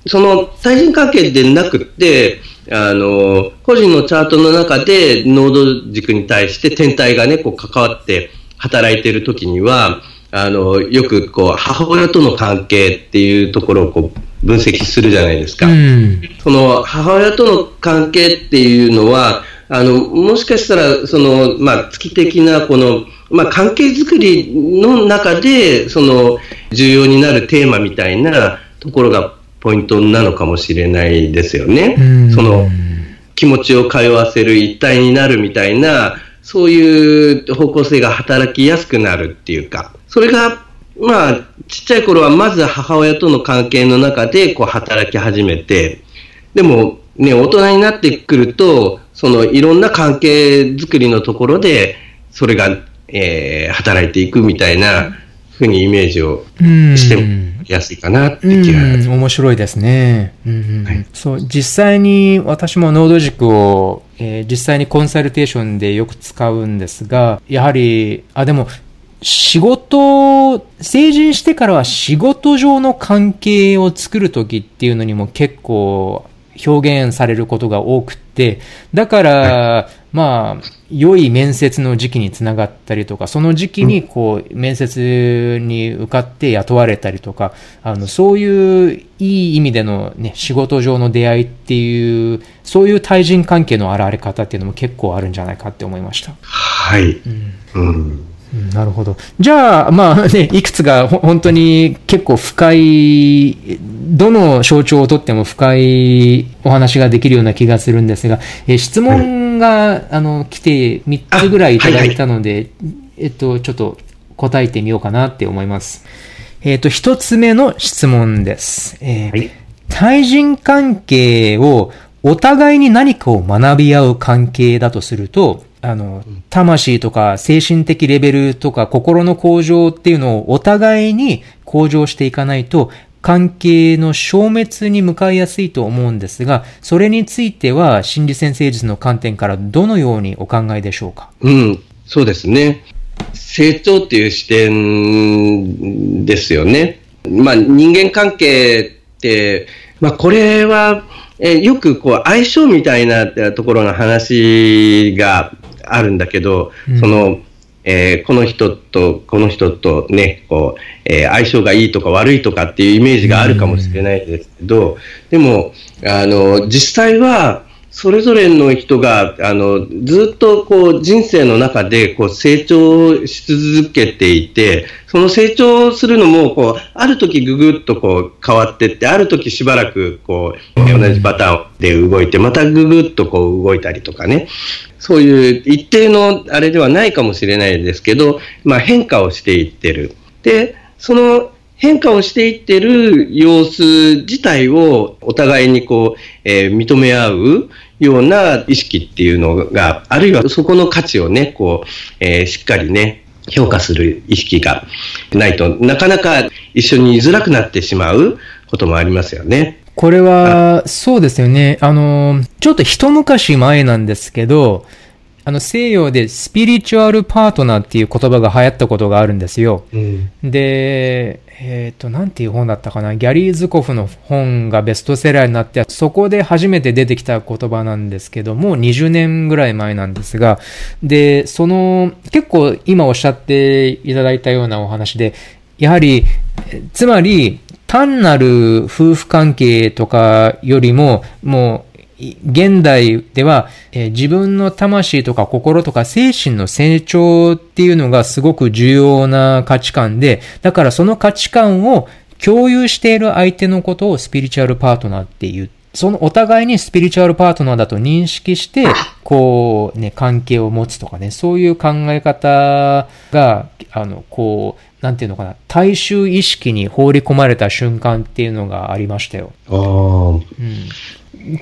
S1: その対人関係でなくて、あの、個人のチャートの中で、濃度軸に対して天体がね、こう関わって働いている時には、あの、よくこう、母親との関係っていうところをこう、分析するじゃないですか。
S2: うん。
S1: その母親との関係っていうのは、あの、もしかしたら、その、まあ、月的な、この、まあ、関係づくりの中で、その、重要になるテーマみたいなところがポイントなのかもしれないですよね。
S2: うん
S1: その、気持ちを通わせる一体になるみたいな、そういう方向性が働きやすくなるっていうか、それが、まあ、ちっちゃい頃はまず母親との関係の中でこう働き始めて、でもね、大人になってくると、そのいろんな関係づくりのところで、それが、えー働いていくみたいなふうにイメージを
S2: うん。
S1: してもやすいかなって
S2: う
S1: 気が、
S2: ん、面白いですね。うんうん
S1: はい。
S2: そう、実際に私もノード軸を、えー実際にコンサルテーションでよく使うんですが、やはり、あ、でも、仕事、成人してからは仕事上の関係を作るときっていうのにも結構表現されることが多くて、だから、まあ、良い面接の時期につながったりとか、その時期にこう、面接に受かって雇われたりとか、あの、そういういい意味でのね、仕事上の出会いっていう、そういう対人関係の現れ方っていうのも結構あるんじゃないかって思いました。
S1: はい。
S2: うん
S1: うん。
S2: うんなるほど。じゃあ、まあね、いくつかほ本当に結構深い、どの象徴をとっても深いお話ができるような気がするんですが、えー質問が、あの来て3つぐらいいただいたので、えっと、ちょっと答えてみようかなって思います。えっと、1つ目の質問です。えー
S1: はい
S2: 対人関係をお互いに何かを学び合う関係だとすると、あの、魂とか精神的レベルとか心の向上っていうのをお互いに向上していかないと、関係の消滅に向かいやすいと思うんですが、それについては心理先生術の観点からどのようにお考えでしょうか？
S1: うん、そうですね。成長っていう視点ですよね。まあ、人間関係って、まあ、これは、えーよくこう相性みたいなところの話があるんだけど、
S2: うん
S1: その、えーこの人とこの人とね、こう、えー相性がいいとか悪いとかっていうイメージがあるかもしれないですけど、でも、あの、実際は、それぞれの人が、あの、ずっとこう人生の中でこう成長し続けていて、その成長するのも、こう、ある時ぐぐっとこう変わってって、ある時しばらくこう、同じパターンで動いて、またぐぐっとこう動いたりとかね。そういう一定のあれではないかもしれないですけど、まあ変化をしていってる。で、その変化をしていってる様子自体をお互いにこう、えー認め合うような意識っていうのが、あるいはそこの価値をね、こう、えーしっかりね、評価する意識がないとなかなか一緒に居づらくなってしまうこともありますよね。
S2: これは、そうですよね。あの、ちょっと一昔前なんですけど、あの、西洋でスピリチュアルパートナーっていう言葉が流行ったことがあるんですよ。
S1: うん。
S2: で、えっ、と、なんていう本だったかな？ギャリー・ズコフの本がベストセラーになって、そこで初めて出てきた言葉なんですけども、20年ぐらい前なんですが、で、その、結構今おっしゃっていただいたようなお話で、やはり、えつまり、単なる夫婦関係とかよりも、もう、い現代では、えー自分の魂とか心とか精神の成長っていうのがすごく重要な価値観で、だからその価値観を共有している相手のことをスピリチュアルパートナーっていう。そのお互いにスピリチュアルパートナーだと認識して、こうね、関係を持つとかね、そういう考え方が、あの、こう、なんていうのかな、大衆意識に放り込まれた瞬間っていうのがありましたよ。
S1: ああ。
S2: うん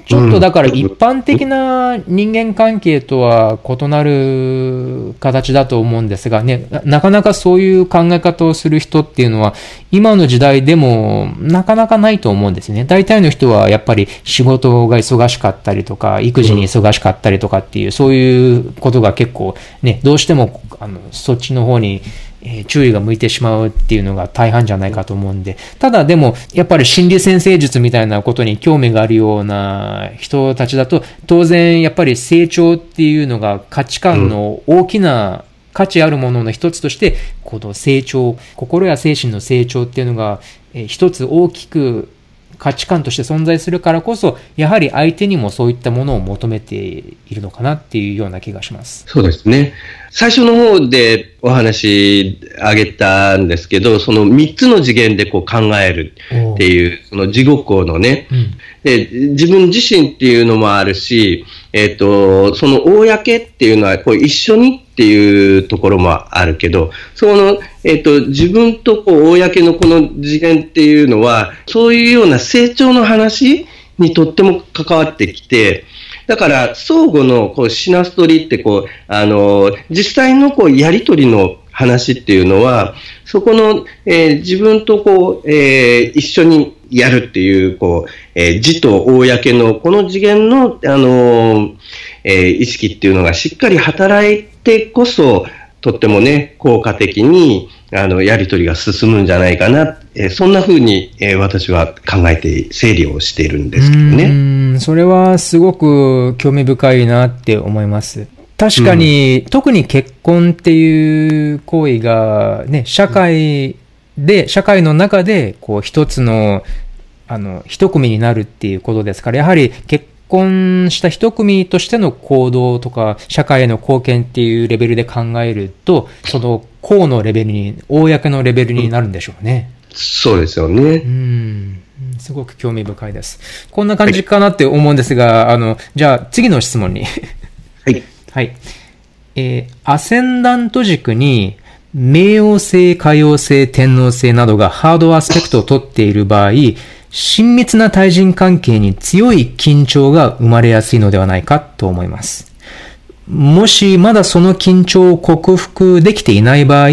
S2: ちょっとだから一般的な人間関係とは異なる形だと思うんですがね、なかなかそういう考え方をする人っていうのは今の時代でもなかなかないと思うんですね。大体の人はやっぱり仕事が忙しかったりとか、育児に忙しかったりとかっていう、そういうことが結構ね、どうしてもあのそっちの方にえ注意が向いてしまうっていうのが大半じゃないかと思うんで、ただでも、やっぱり心理先生術みたいなことに興味があるような人たちだと、当然やっぱり成長っていうのが価値観の大きな価値あるものの一つとして、この成長、心や精神の成長っていうのが、え一つ大きく価値観として存在するからこそ、やはり相手にもそういったものを求めているのかなっていうような気がします。
S1: そうですね。最初の方でお話あげたんですけど、その3つの次元でこう考えるっていう、その地獄のね、うん、で、自分自身っていうのもあるし、えっ、ー、と、その公っていうのはこう一緒にっていうところもあるけど、その、えっ、ー、と、自分とこう、公のこの次元っていうのは、そういうような成長の話にとっても関わってきて、だから、相互のこうシナストリって、こう、あの、実際のこう、やりとりの話っていうのは、そこの、えー、自分とこう、えー、一緒にやるっていう、こう、えー、字と公のこの次元の、あのえー、意識っていうのがしっかり働いてこそ、とってもね、効果的に、あの、やりとりが進むんじゃないかな、えー、そんな風に、えー、私は考えて整理をしているんですけどね。
S2: うんそれはすごく興味深いなって思います。確かに、うん、特に結婚っていう行為がね、社会で、社会の中で、こう、一つの、あの、一組になるっていうことですから、やはり結婚した一組としての行動とか、社会への貢献っていうレベルで考えると、その、公のレベルに、公のレベルになるんでしょうね。
S1: うん、そうですよね。
S2: うん。すごく興味深いです。こんな感じかなって思うんですが、はい、あの、じゃあ次の質問に。
S1: はい。
S2: はい。えー、アセンダント軸に、冥王星、海王星、天王星などがハードアスペクトをとっている場合、親密な対人関係に強い緊張が生まれやすいのではないかと思います。もしまだその緊張を克服できていない場合、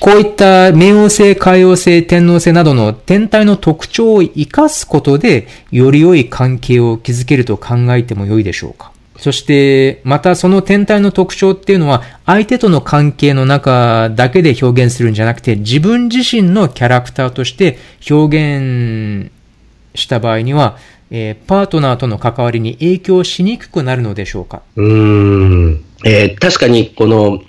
S2: こういった冥王星、海王星、天王星などの天体の特徴を活かすことで、より良い関係を築けると考えても良いでしょうか？そして、またその天体の特徴っていうのは、相手との関係の中だけで表現するんじゃなくて、自分自身のキャラクターとして表現した場合には、えー、パートナーとの関わりに影響しにくくなるのでしょうか？
S1: うん、えー、確かにこの、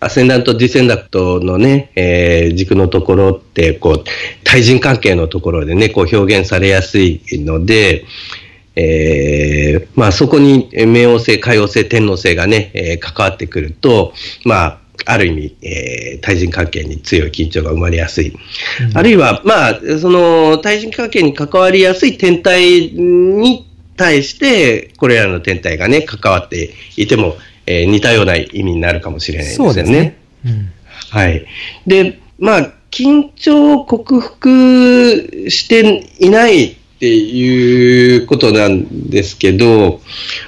S1: アセンダント、ディセンダクトのね、えー、軸のところって、こう、対人関係のところでね、こう表現されやすいので、えー、まあそこに冥王星、海王星、天王星がね、えー、関わってくると、まあ、ある意味、えー、対人関係に強い緊張が生まれやすい。うん、あるいは、まあ、その、対人関係に関わりやすい天体に対して、これらの天体がね、関わっていても、えー、似たような意味になるかもしれないですよね。そうですね。うん、はい。で、まあ、緊張を克服していないっていうことなんですけど、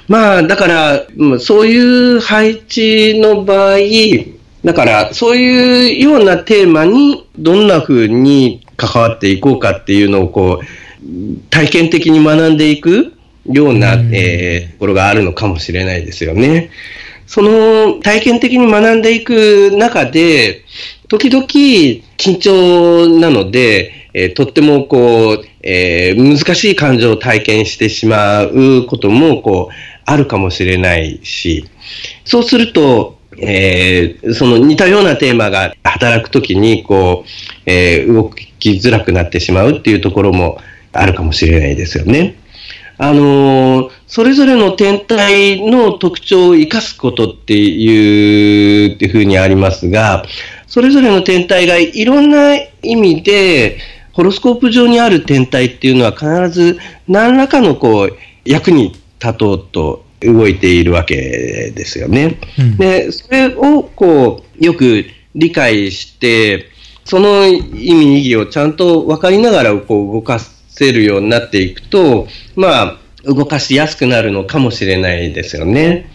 S1: まあ、だから、そういう配置の場合、だから、そういうようなテーマにどんな風に関わっていこうかっていうのを、こう、体験的に学んでいくような、えー、ところがあるのかもしれないですよね。その体験的に学んでいく中で、時々緊張なので、えー、とってもこう、えー、難しい感情を体験してしまうことも、こう、あるかもしれないし、そうすると、えー、その似たようなテーマが働くときに、こう、えー、動きづらくなってしまうっていうところもあるかもしれないですよね。あのー、それぞれの天体の特徴を生かすことっていうふうにありますが、それぞれの天体がいろんな意味で、ホロスコープ上にある天体っていうのは必ず何らかのこう役に立とうと動いているわけですよね。うん、で、それをこうよく理解して、その意味意義をちゃんと分かりながらこう動かせるようになっていくと、まあ、動かしやすくなるのかもしれないですよね。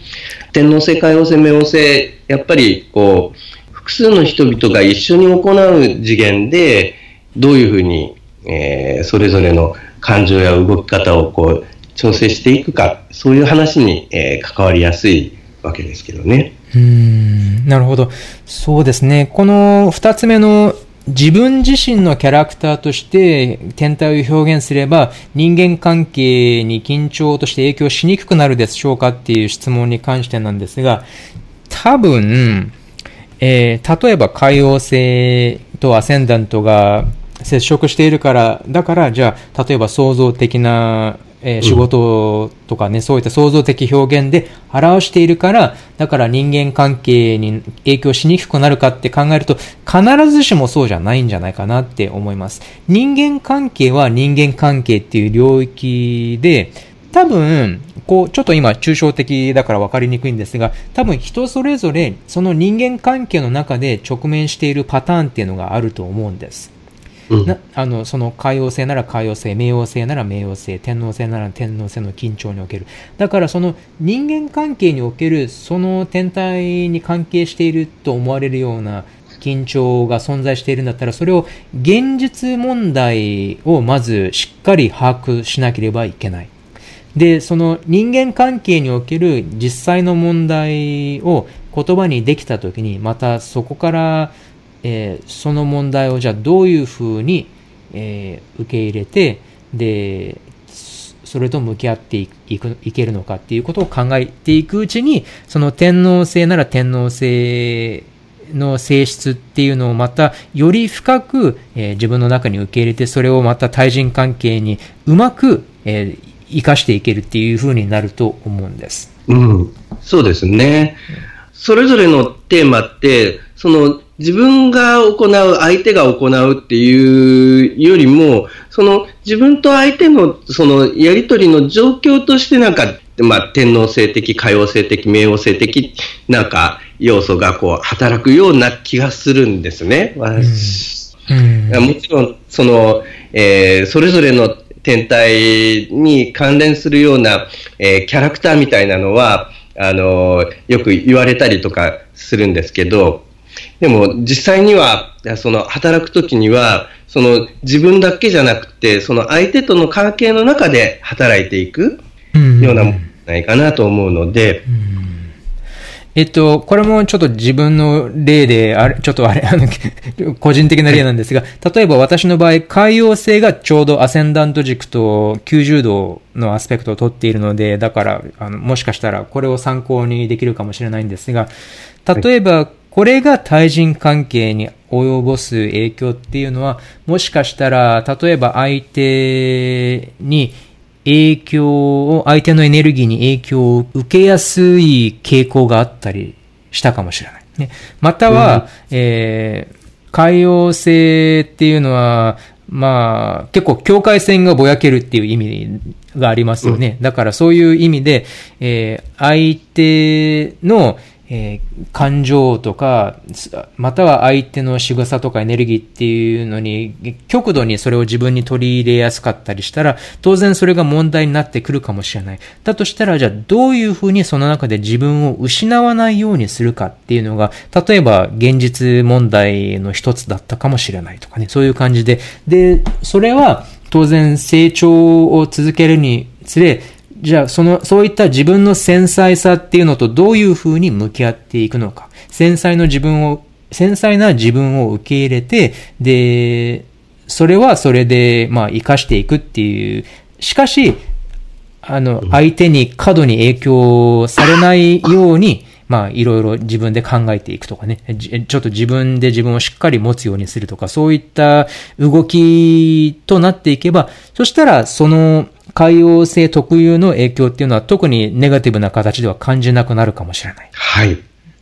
S1: 天皇制、海王制、冥王制、やっぱりこう、複数の人々が一緒に行う次元で、どういうふうに、えー、それぞれの感情や動き方をこう調整していくか、そういう話に、えー、関わりやすいわけですけどね。
S2: うん、なるほど。そうですね。この二つ目の自分自身のキャラクターとして天体を表現すれば人間関係に緊張として影響しにくくなるでしょうかっていう質問に関してなんですが、多分、えー、例えば海王星とアセンダントが接触しているから、だから、じゃあ、例えば創造的な、えー、仕事とかね、うん、そういった創造的表現で表しているから、だから人間関係に影響しにくくなるかって考えると、必ずしもそうじゃないんじゃないかなって思います。人間関係は人間関係っていう領域で、多分、こう、ちょっと今、抽象的だから分かりにくいんですが、多分人それぞれ、その人間関係の中で直面しているパターンっていうのがあると思うんです。なあのその海王星なら海王星、冥王星なら冥王星、天王星なら天王星の緊張における。だからその人間関係におけるその天体に関係していると思われるような緊張が存在しているんだったら、それを現実問題をまずしっかり把握しなければいけない。で、その人間関係における実際の問題を言葉にできたときに、またそこからえー、その問題をじゃあどういうふうに、えー、受け入れて、で、それと向き合っていくいけるのかっていうことを考えていくうちに、その天皇制なら天皇制の性質っていうのをまたより深く、えー、自分の中に受け入れて、それをまた対人関係にうまく、えー、生かしていけるっていうふうになると思うんです。
S1: うん、そうですね。それぞれのテーマって、その自分が行う、相手が行うっていうよりも、その自分と相手のそのやりとりの状況としてなんか、まあ、天皇制的、歌謡性的、冥王性的、なんか要素がこう働くような気がするんですね。うん。うん、もちろん、その、えー、それぞれの天体に関連するような、えー、キャラクターみたいなのは、あのー、よく言われたりとかするんですけど、でも実際には、その働くときには、その自分だけじゃなくて、その相手との関係の中で働いていくようなものないかなと思うので、
S2: えっと、これもちょっと自分の例で、あれ、ちょっとあれ、あの、個人的な例なんですが、例えば私の場合、海洋性がちょうどアセンダント軸と90度のアスペクトを取っているので、だから、あの、もしかしたらこれを参考にできるかもしれないんですが、例えば、これが対人関係に及ぼす影響っていうのは、もしかしたら、例えば相手に影響を、相手のエネルギーに影響を受けやすい傾向があったりしたかもしれない。ね、または、うん、えー、海洋性っていうのは、まあ、結構境界線がぼやけるっていう意味がありますよね。うん、だからそういう意味で、えー、相手の、えー、感情とか、または相手の仕草とかエネルギーっていうのに、極度にそれを自分に取り入れやすかったりしたら、当然それが問題になってくるかもしれない。だとしたら、じゃあどういうふうにその中で自分を失わないようにするかっていうのが、例えば現実問題の一つだったかもしれないとかね、そういう感じで。で、それは当然成長を続けるにつれ、じゃあ、その、そういった自分の繊細さっていうのとどういうふうに向き合っていくのか。繊細の自分を、繊細な自分を受け入れて、で、それはそれで、まあ、活かしていくっていう。しかし、あの、相手に過度に影響されないように、まあ、いろいろ自分で考えていくとかね、ちょっと自分で自分をしっかり持つようにするとか、そういった動きとなっていけば、そしたら、その、海洋性特有の影響っていうのは特にネガティブな形では感じなくなるかもしれない。
S1: はい。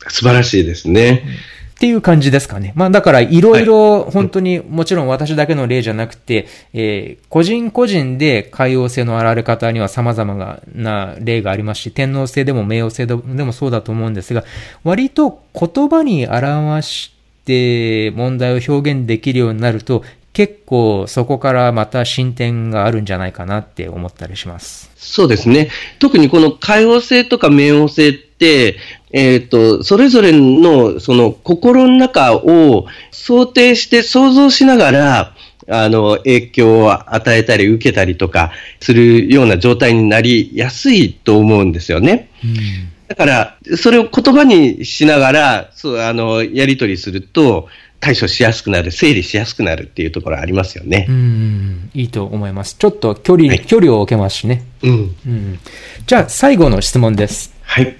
S1: 素晴らしいですね。
S2: っていう感じですかね。まあだからいろいろ本当にもちろん私だけの例じゃなくて、えー、個人個人で海洋性の現れ方には様々な例がありますし、天皇制でも冥王制でもそうだと思うんですが、割と言葉に表して問題を表現できるようになると、結構そこからまた進展があるんじゃないかなって思ったりします。
S1: そうですね。特にこの海王星とか冥王星って、えっ、ー、と、それぞれのその心の中を想定して想像しながら、あの、影響を与えたり受けたりとかするような状態になりやすいと思うんですよね。うんだから、それを言葉にしながら、そう、あの、やり取りすると、対処しやすくなる、整理しやすくなるっていうところありますよね。
S2: うん、いいと思います。ちょっと距離、はい、距離を置けますしね。うん。うん、じゃあ、最後の質問です。
S1: はい。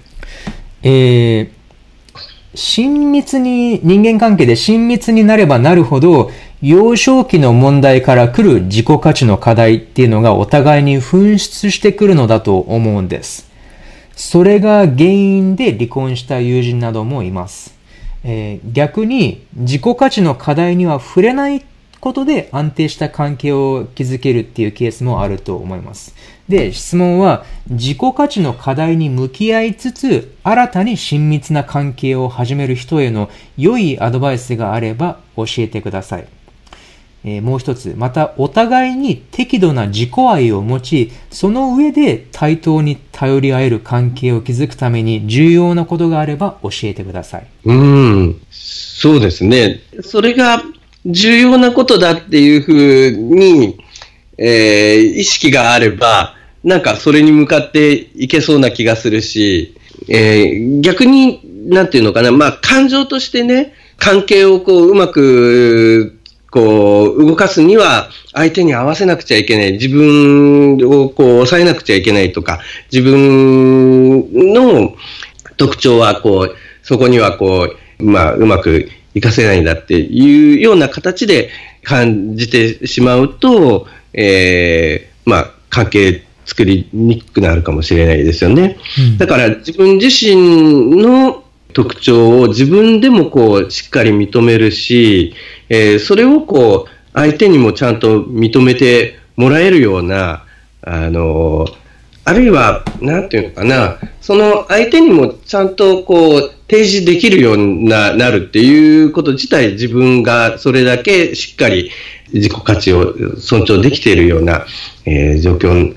S2: えー、親密に、人間関係で親密になればなるほど、幼少期の問題から来る自己価値の課題っていうのがお互いに噴出してくるのだと思うんです。それが原因で離婚した友人などもいます。えー、逆に自己価値の課題には触れないことで安定した関係を築けるっていうケースもあると思います。で、質問は自己価値の課題に向き合いつつ新たに親密な関係を始める人への良いアドバイスがあれば教えてください。えー、もう一つ、またお互いに適度な自己愛を持ち、その上で対等に頼り合える関係を築くために重要なことがあれば教えてください。
S1: うん、そうですね。それが重要なことだっていうふうに、えー、意識があれば、なんかそれに向かっていけそうな気がするし、えー、逆に、なんていうのかな、まあ感情としてね、関係をこううまくこう、動かすには、相手に合わせなくちゃいけない。自分をこう、抑えなくちゃいけないとか、自分の特徴はこう、そこにはこう、まあ、うまく活かせないんだっていうような形で感じてしまうと、えー、まあ、関係作りにくくなるかもしれないですよね。うん、だから自分自身の特徴を自分でもこうしっかり認めるし、えー、それをこう相手にもちゃんと認めてもらえるような、あのあるいは、なんていうのかな、その相手にもちゃんとこう提示できるようになるっていうこと自体、自分がそれだけしっかり自己価値を尊重できているような、えー、状況に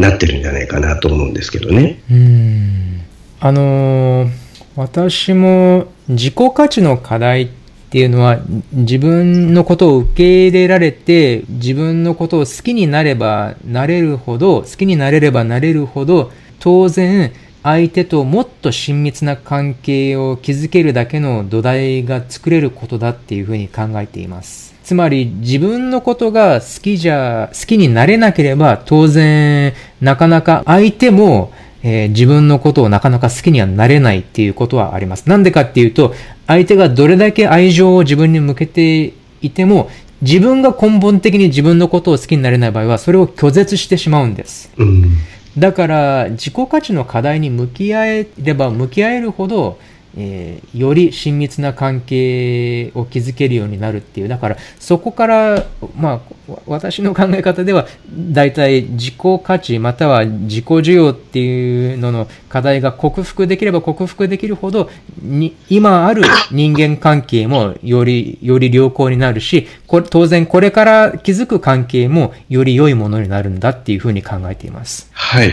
S1: なってるんじゃないかなと思うんですけどね。
S2: うんあのー私も自己価値の課題っていうのは自分のことを受け入れられて自分のことを好きになればなれるほど好きになれればなれるほど当然相手ともっと親密な関係を築けるだけの土台が作れることだっていうふうに考えています。つまり自分のことが好きじゃ、好きになれなければ当然なかなか相手もえー、自分のことをなかなか好きにはなれないっていうことはあります。なんでかっていうと、相手がどれだけ愛情を自分に向けていても、自分が根本的に自分のことを好きになれない場合は、それを拒絶してしまうんです。うん、だから、自己価値の課題に向き合えれば向き合えるほど、えー、より親密な関係を築けるようになるっていう。だから、そこから、まあ、私の考え方では、大体自己価値または自己需要っていうのの課題が克服できれば克服できるほど、に今ある人間関係もより、より良好になるし、これ当然これから築く関係もより良いものになるんだっていうふうに考えています。
S1: はい。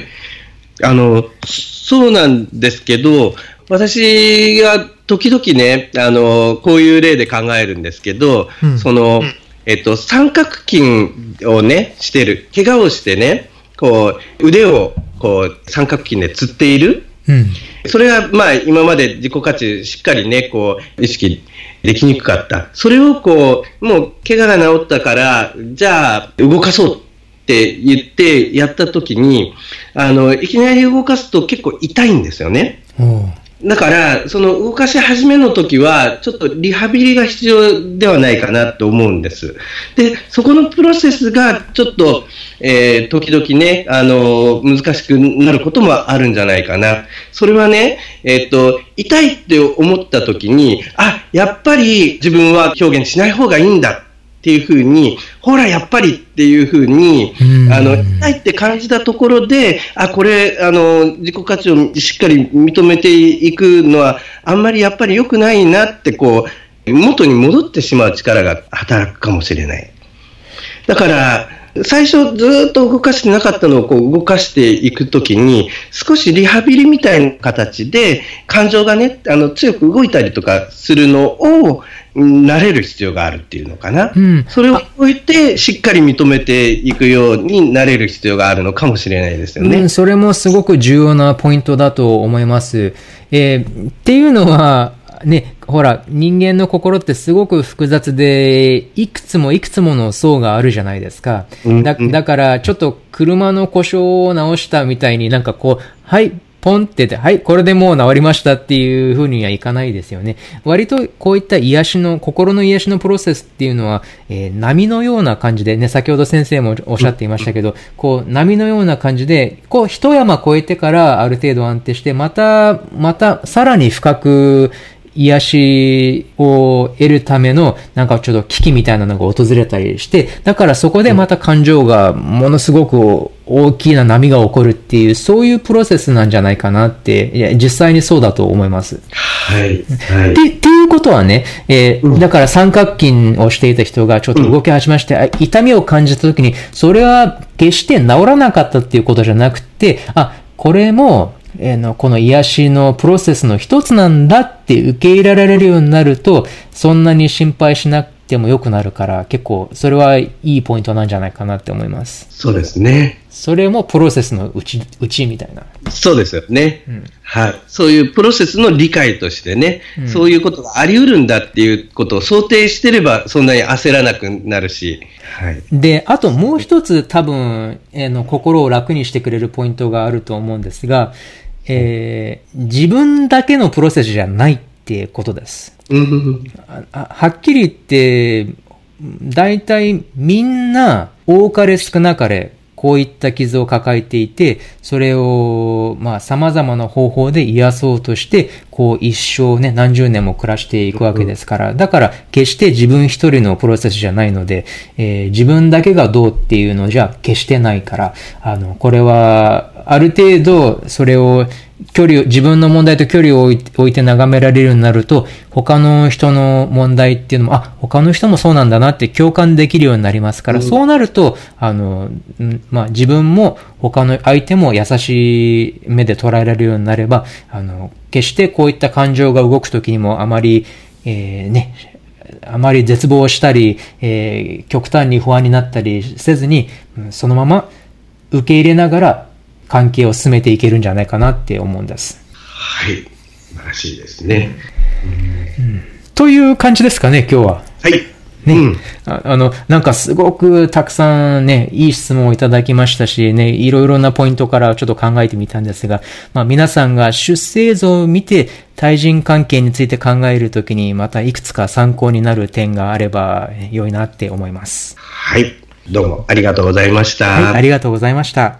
S1: あの、そうなんですけど、私が時々ね、あの、こういう例で考えるんですけど、うん、その、えっと、三角筋をね、してる。怪我をしてね、こう、腕を、こう、三角筋でつっている。うん、それが、まあ、今まで自己価値しっかりね、こう、意識できにくかった。それをこう、もう、怪我が治ったから、じゃあ、動かそうって言ってやった時に、あの、いきなり動かすと結構痛いんですよね。だから、その動かし始めの時は、ちょっとリハビリが必要ではないかなと思うんです。で、そこのプロセスがちょっと、えー、時々ね、あの、難しくなることもあるんじゃないかな。それはね、えっ、と、痛いって思った時に、あ、やっぱり自分は表現しない方がいいんだっていうふうに、ほら、やっぱりっていうふうに、あの、痛いって感じたところで、あ、これ、あの、自己価値をしっかり認めていくのは、あんまりやっぱり良くないなって、こう、元に戻ってしまう力が働くかもしれない。だから、最初ずっと動かしてなかったのをこう動かしていくときに、少しリハビリみたいな形で、感情がね、あの、強く動いたりとかするのを、慣れる必要があるっていうのかな。うん、それを置いて、しっかり認めていくようになれる必要があるのかもしれないですよね。
S2: うん、それもすごく重要なポイントだと思います。えー、っていうのは、ね、ほら、人間の心ってすごく複雑で、いくつもいくつもの層があるじゃないですか。だだから、ちょっと車の故障を直したみたいになんかこう、はい、ポンってて、はい、これでもう治りましたっていうふうにはいかないですよね。割とこういった癒しの、心の癒しのプロセスっていうのは、えー、波のような感じでね、先ほど先生もおっしゃっていましたけど、こう、波のような感じで、こう、一山越えてからある程度安定して、また、また、さらに深く、癒しを得るための、なんかちょっと危機みたいなのが訪れたりして、だからそこでまた感情がものすごく大きな波が起こるっていう、そういうプロセスなんじゃないかなって、いや、実際にそうだと思います。
S1: はい。は
S2: い。っていうことはね、えー、だから三角筋をしていた人がちょっと動き始めまして、うん、痛みを感じた時に、それは決して治らなかったっていうことじゃなくて、あ、これもえの、この癒しのプロセスの一つなんだって受け入れられるようになると、そんなに心配しなくくても良くなるから、結構、それはいいポイントなんじゃないかなって思います。
S1: そうですね。
S2: それもプロセスのうち、うちみたいな。
S1: そうですよね。うん、はい。そういうプロセスの理解としてね、うん、そういうことがあり得るんだっていうことを想定してれば、そんなに焦らなくなるし。
S2: はい。で、あともう一つ多分、えー、の、心を楽にしてくれるポイントがあると思うんですが、えー、自分だけのプロセスじゃないっってことです。はっきり言って、大体みん。な多かれ少なかれこういった傷を抱えていて、それを、まあ、様々な方法で癒そうとして、こう一生ね、何十年も暮らしていくわけですから、だから決して自分一人のプロセスじゃないので、えー、自分だけがどうっていうのじゃ決してないから、あの、これは、ある程度、それを距離を、自分の問題と距離を置いて眺められるようになると、他の人の問題っていうのも、あ、他の人もそうなんだなって共感できるようになりますから、うん、そうなると、あの、まあ、自分も他の相手も優しい目で捉えられるようになれば、あの、決してこういった感情が動くときにもあまり、えー、ね、あまり絶望したり、えー、極端に不安になったりせずに、そのまま受け入れながら関係を進めていけるんじゃないかなって思うんです。
S1: はい。素晴らしいですね。
S2: うん、という感じですかね、今日は。
S1: はい。
S2: ね、うん、ああの、なんかすごくたくさんね、いい質問をいただきましたしね、いろいろなポイントからちょっと考えてみたんですが、まあ皆さんが出生図を見て対人関係について考えるときにまたいくつか参考になる点があれば良いなって思います。
S1: はい。どうもありがとうございました。
S2: はい、ありがとうございました。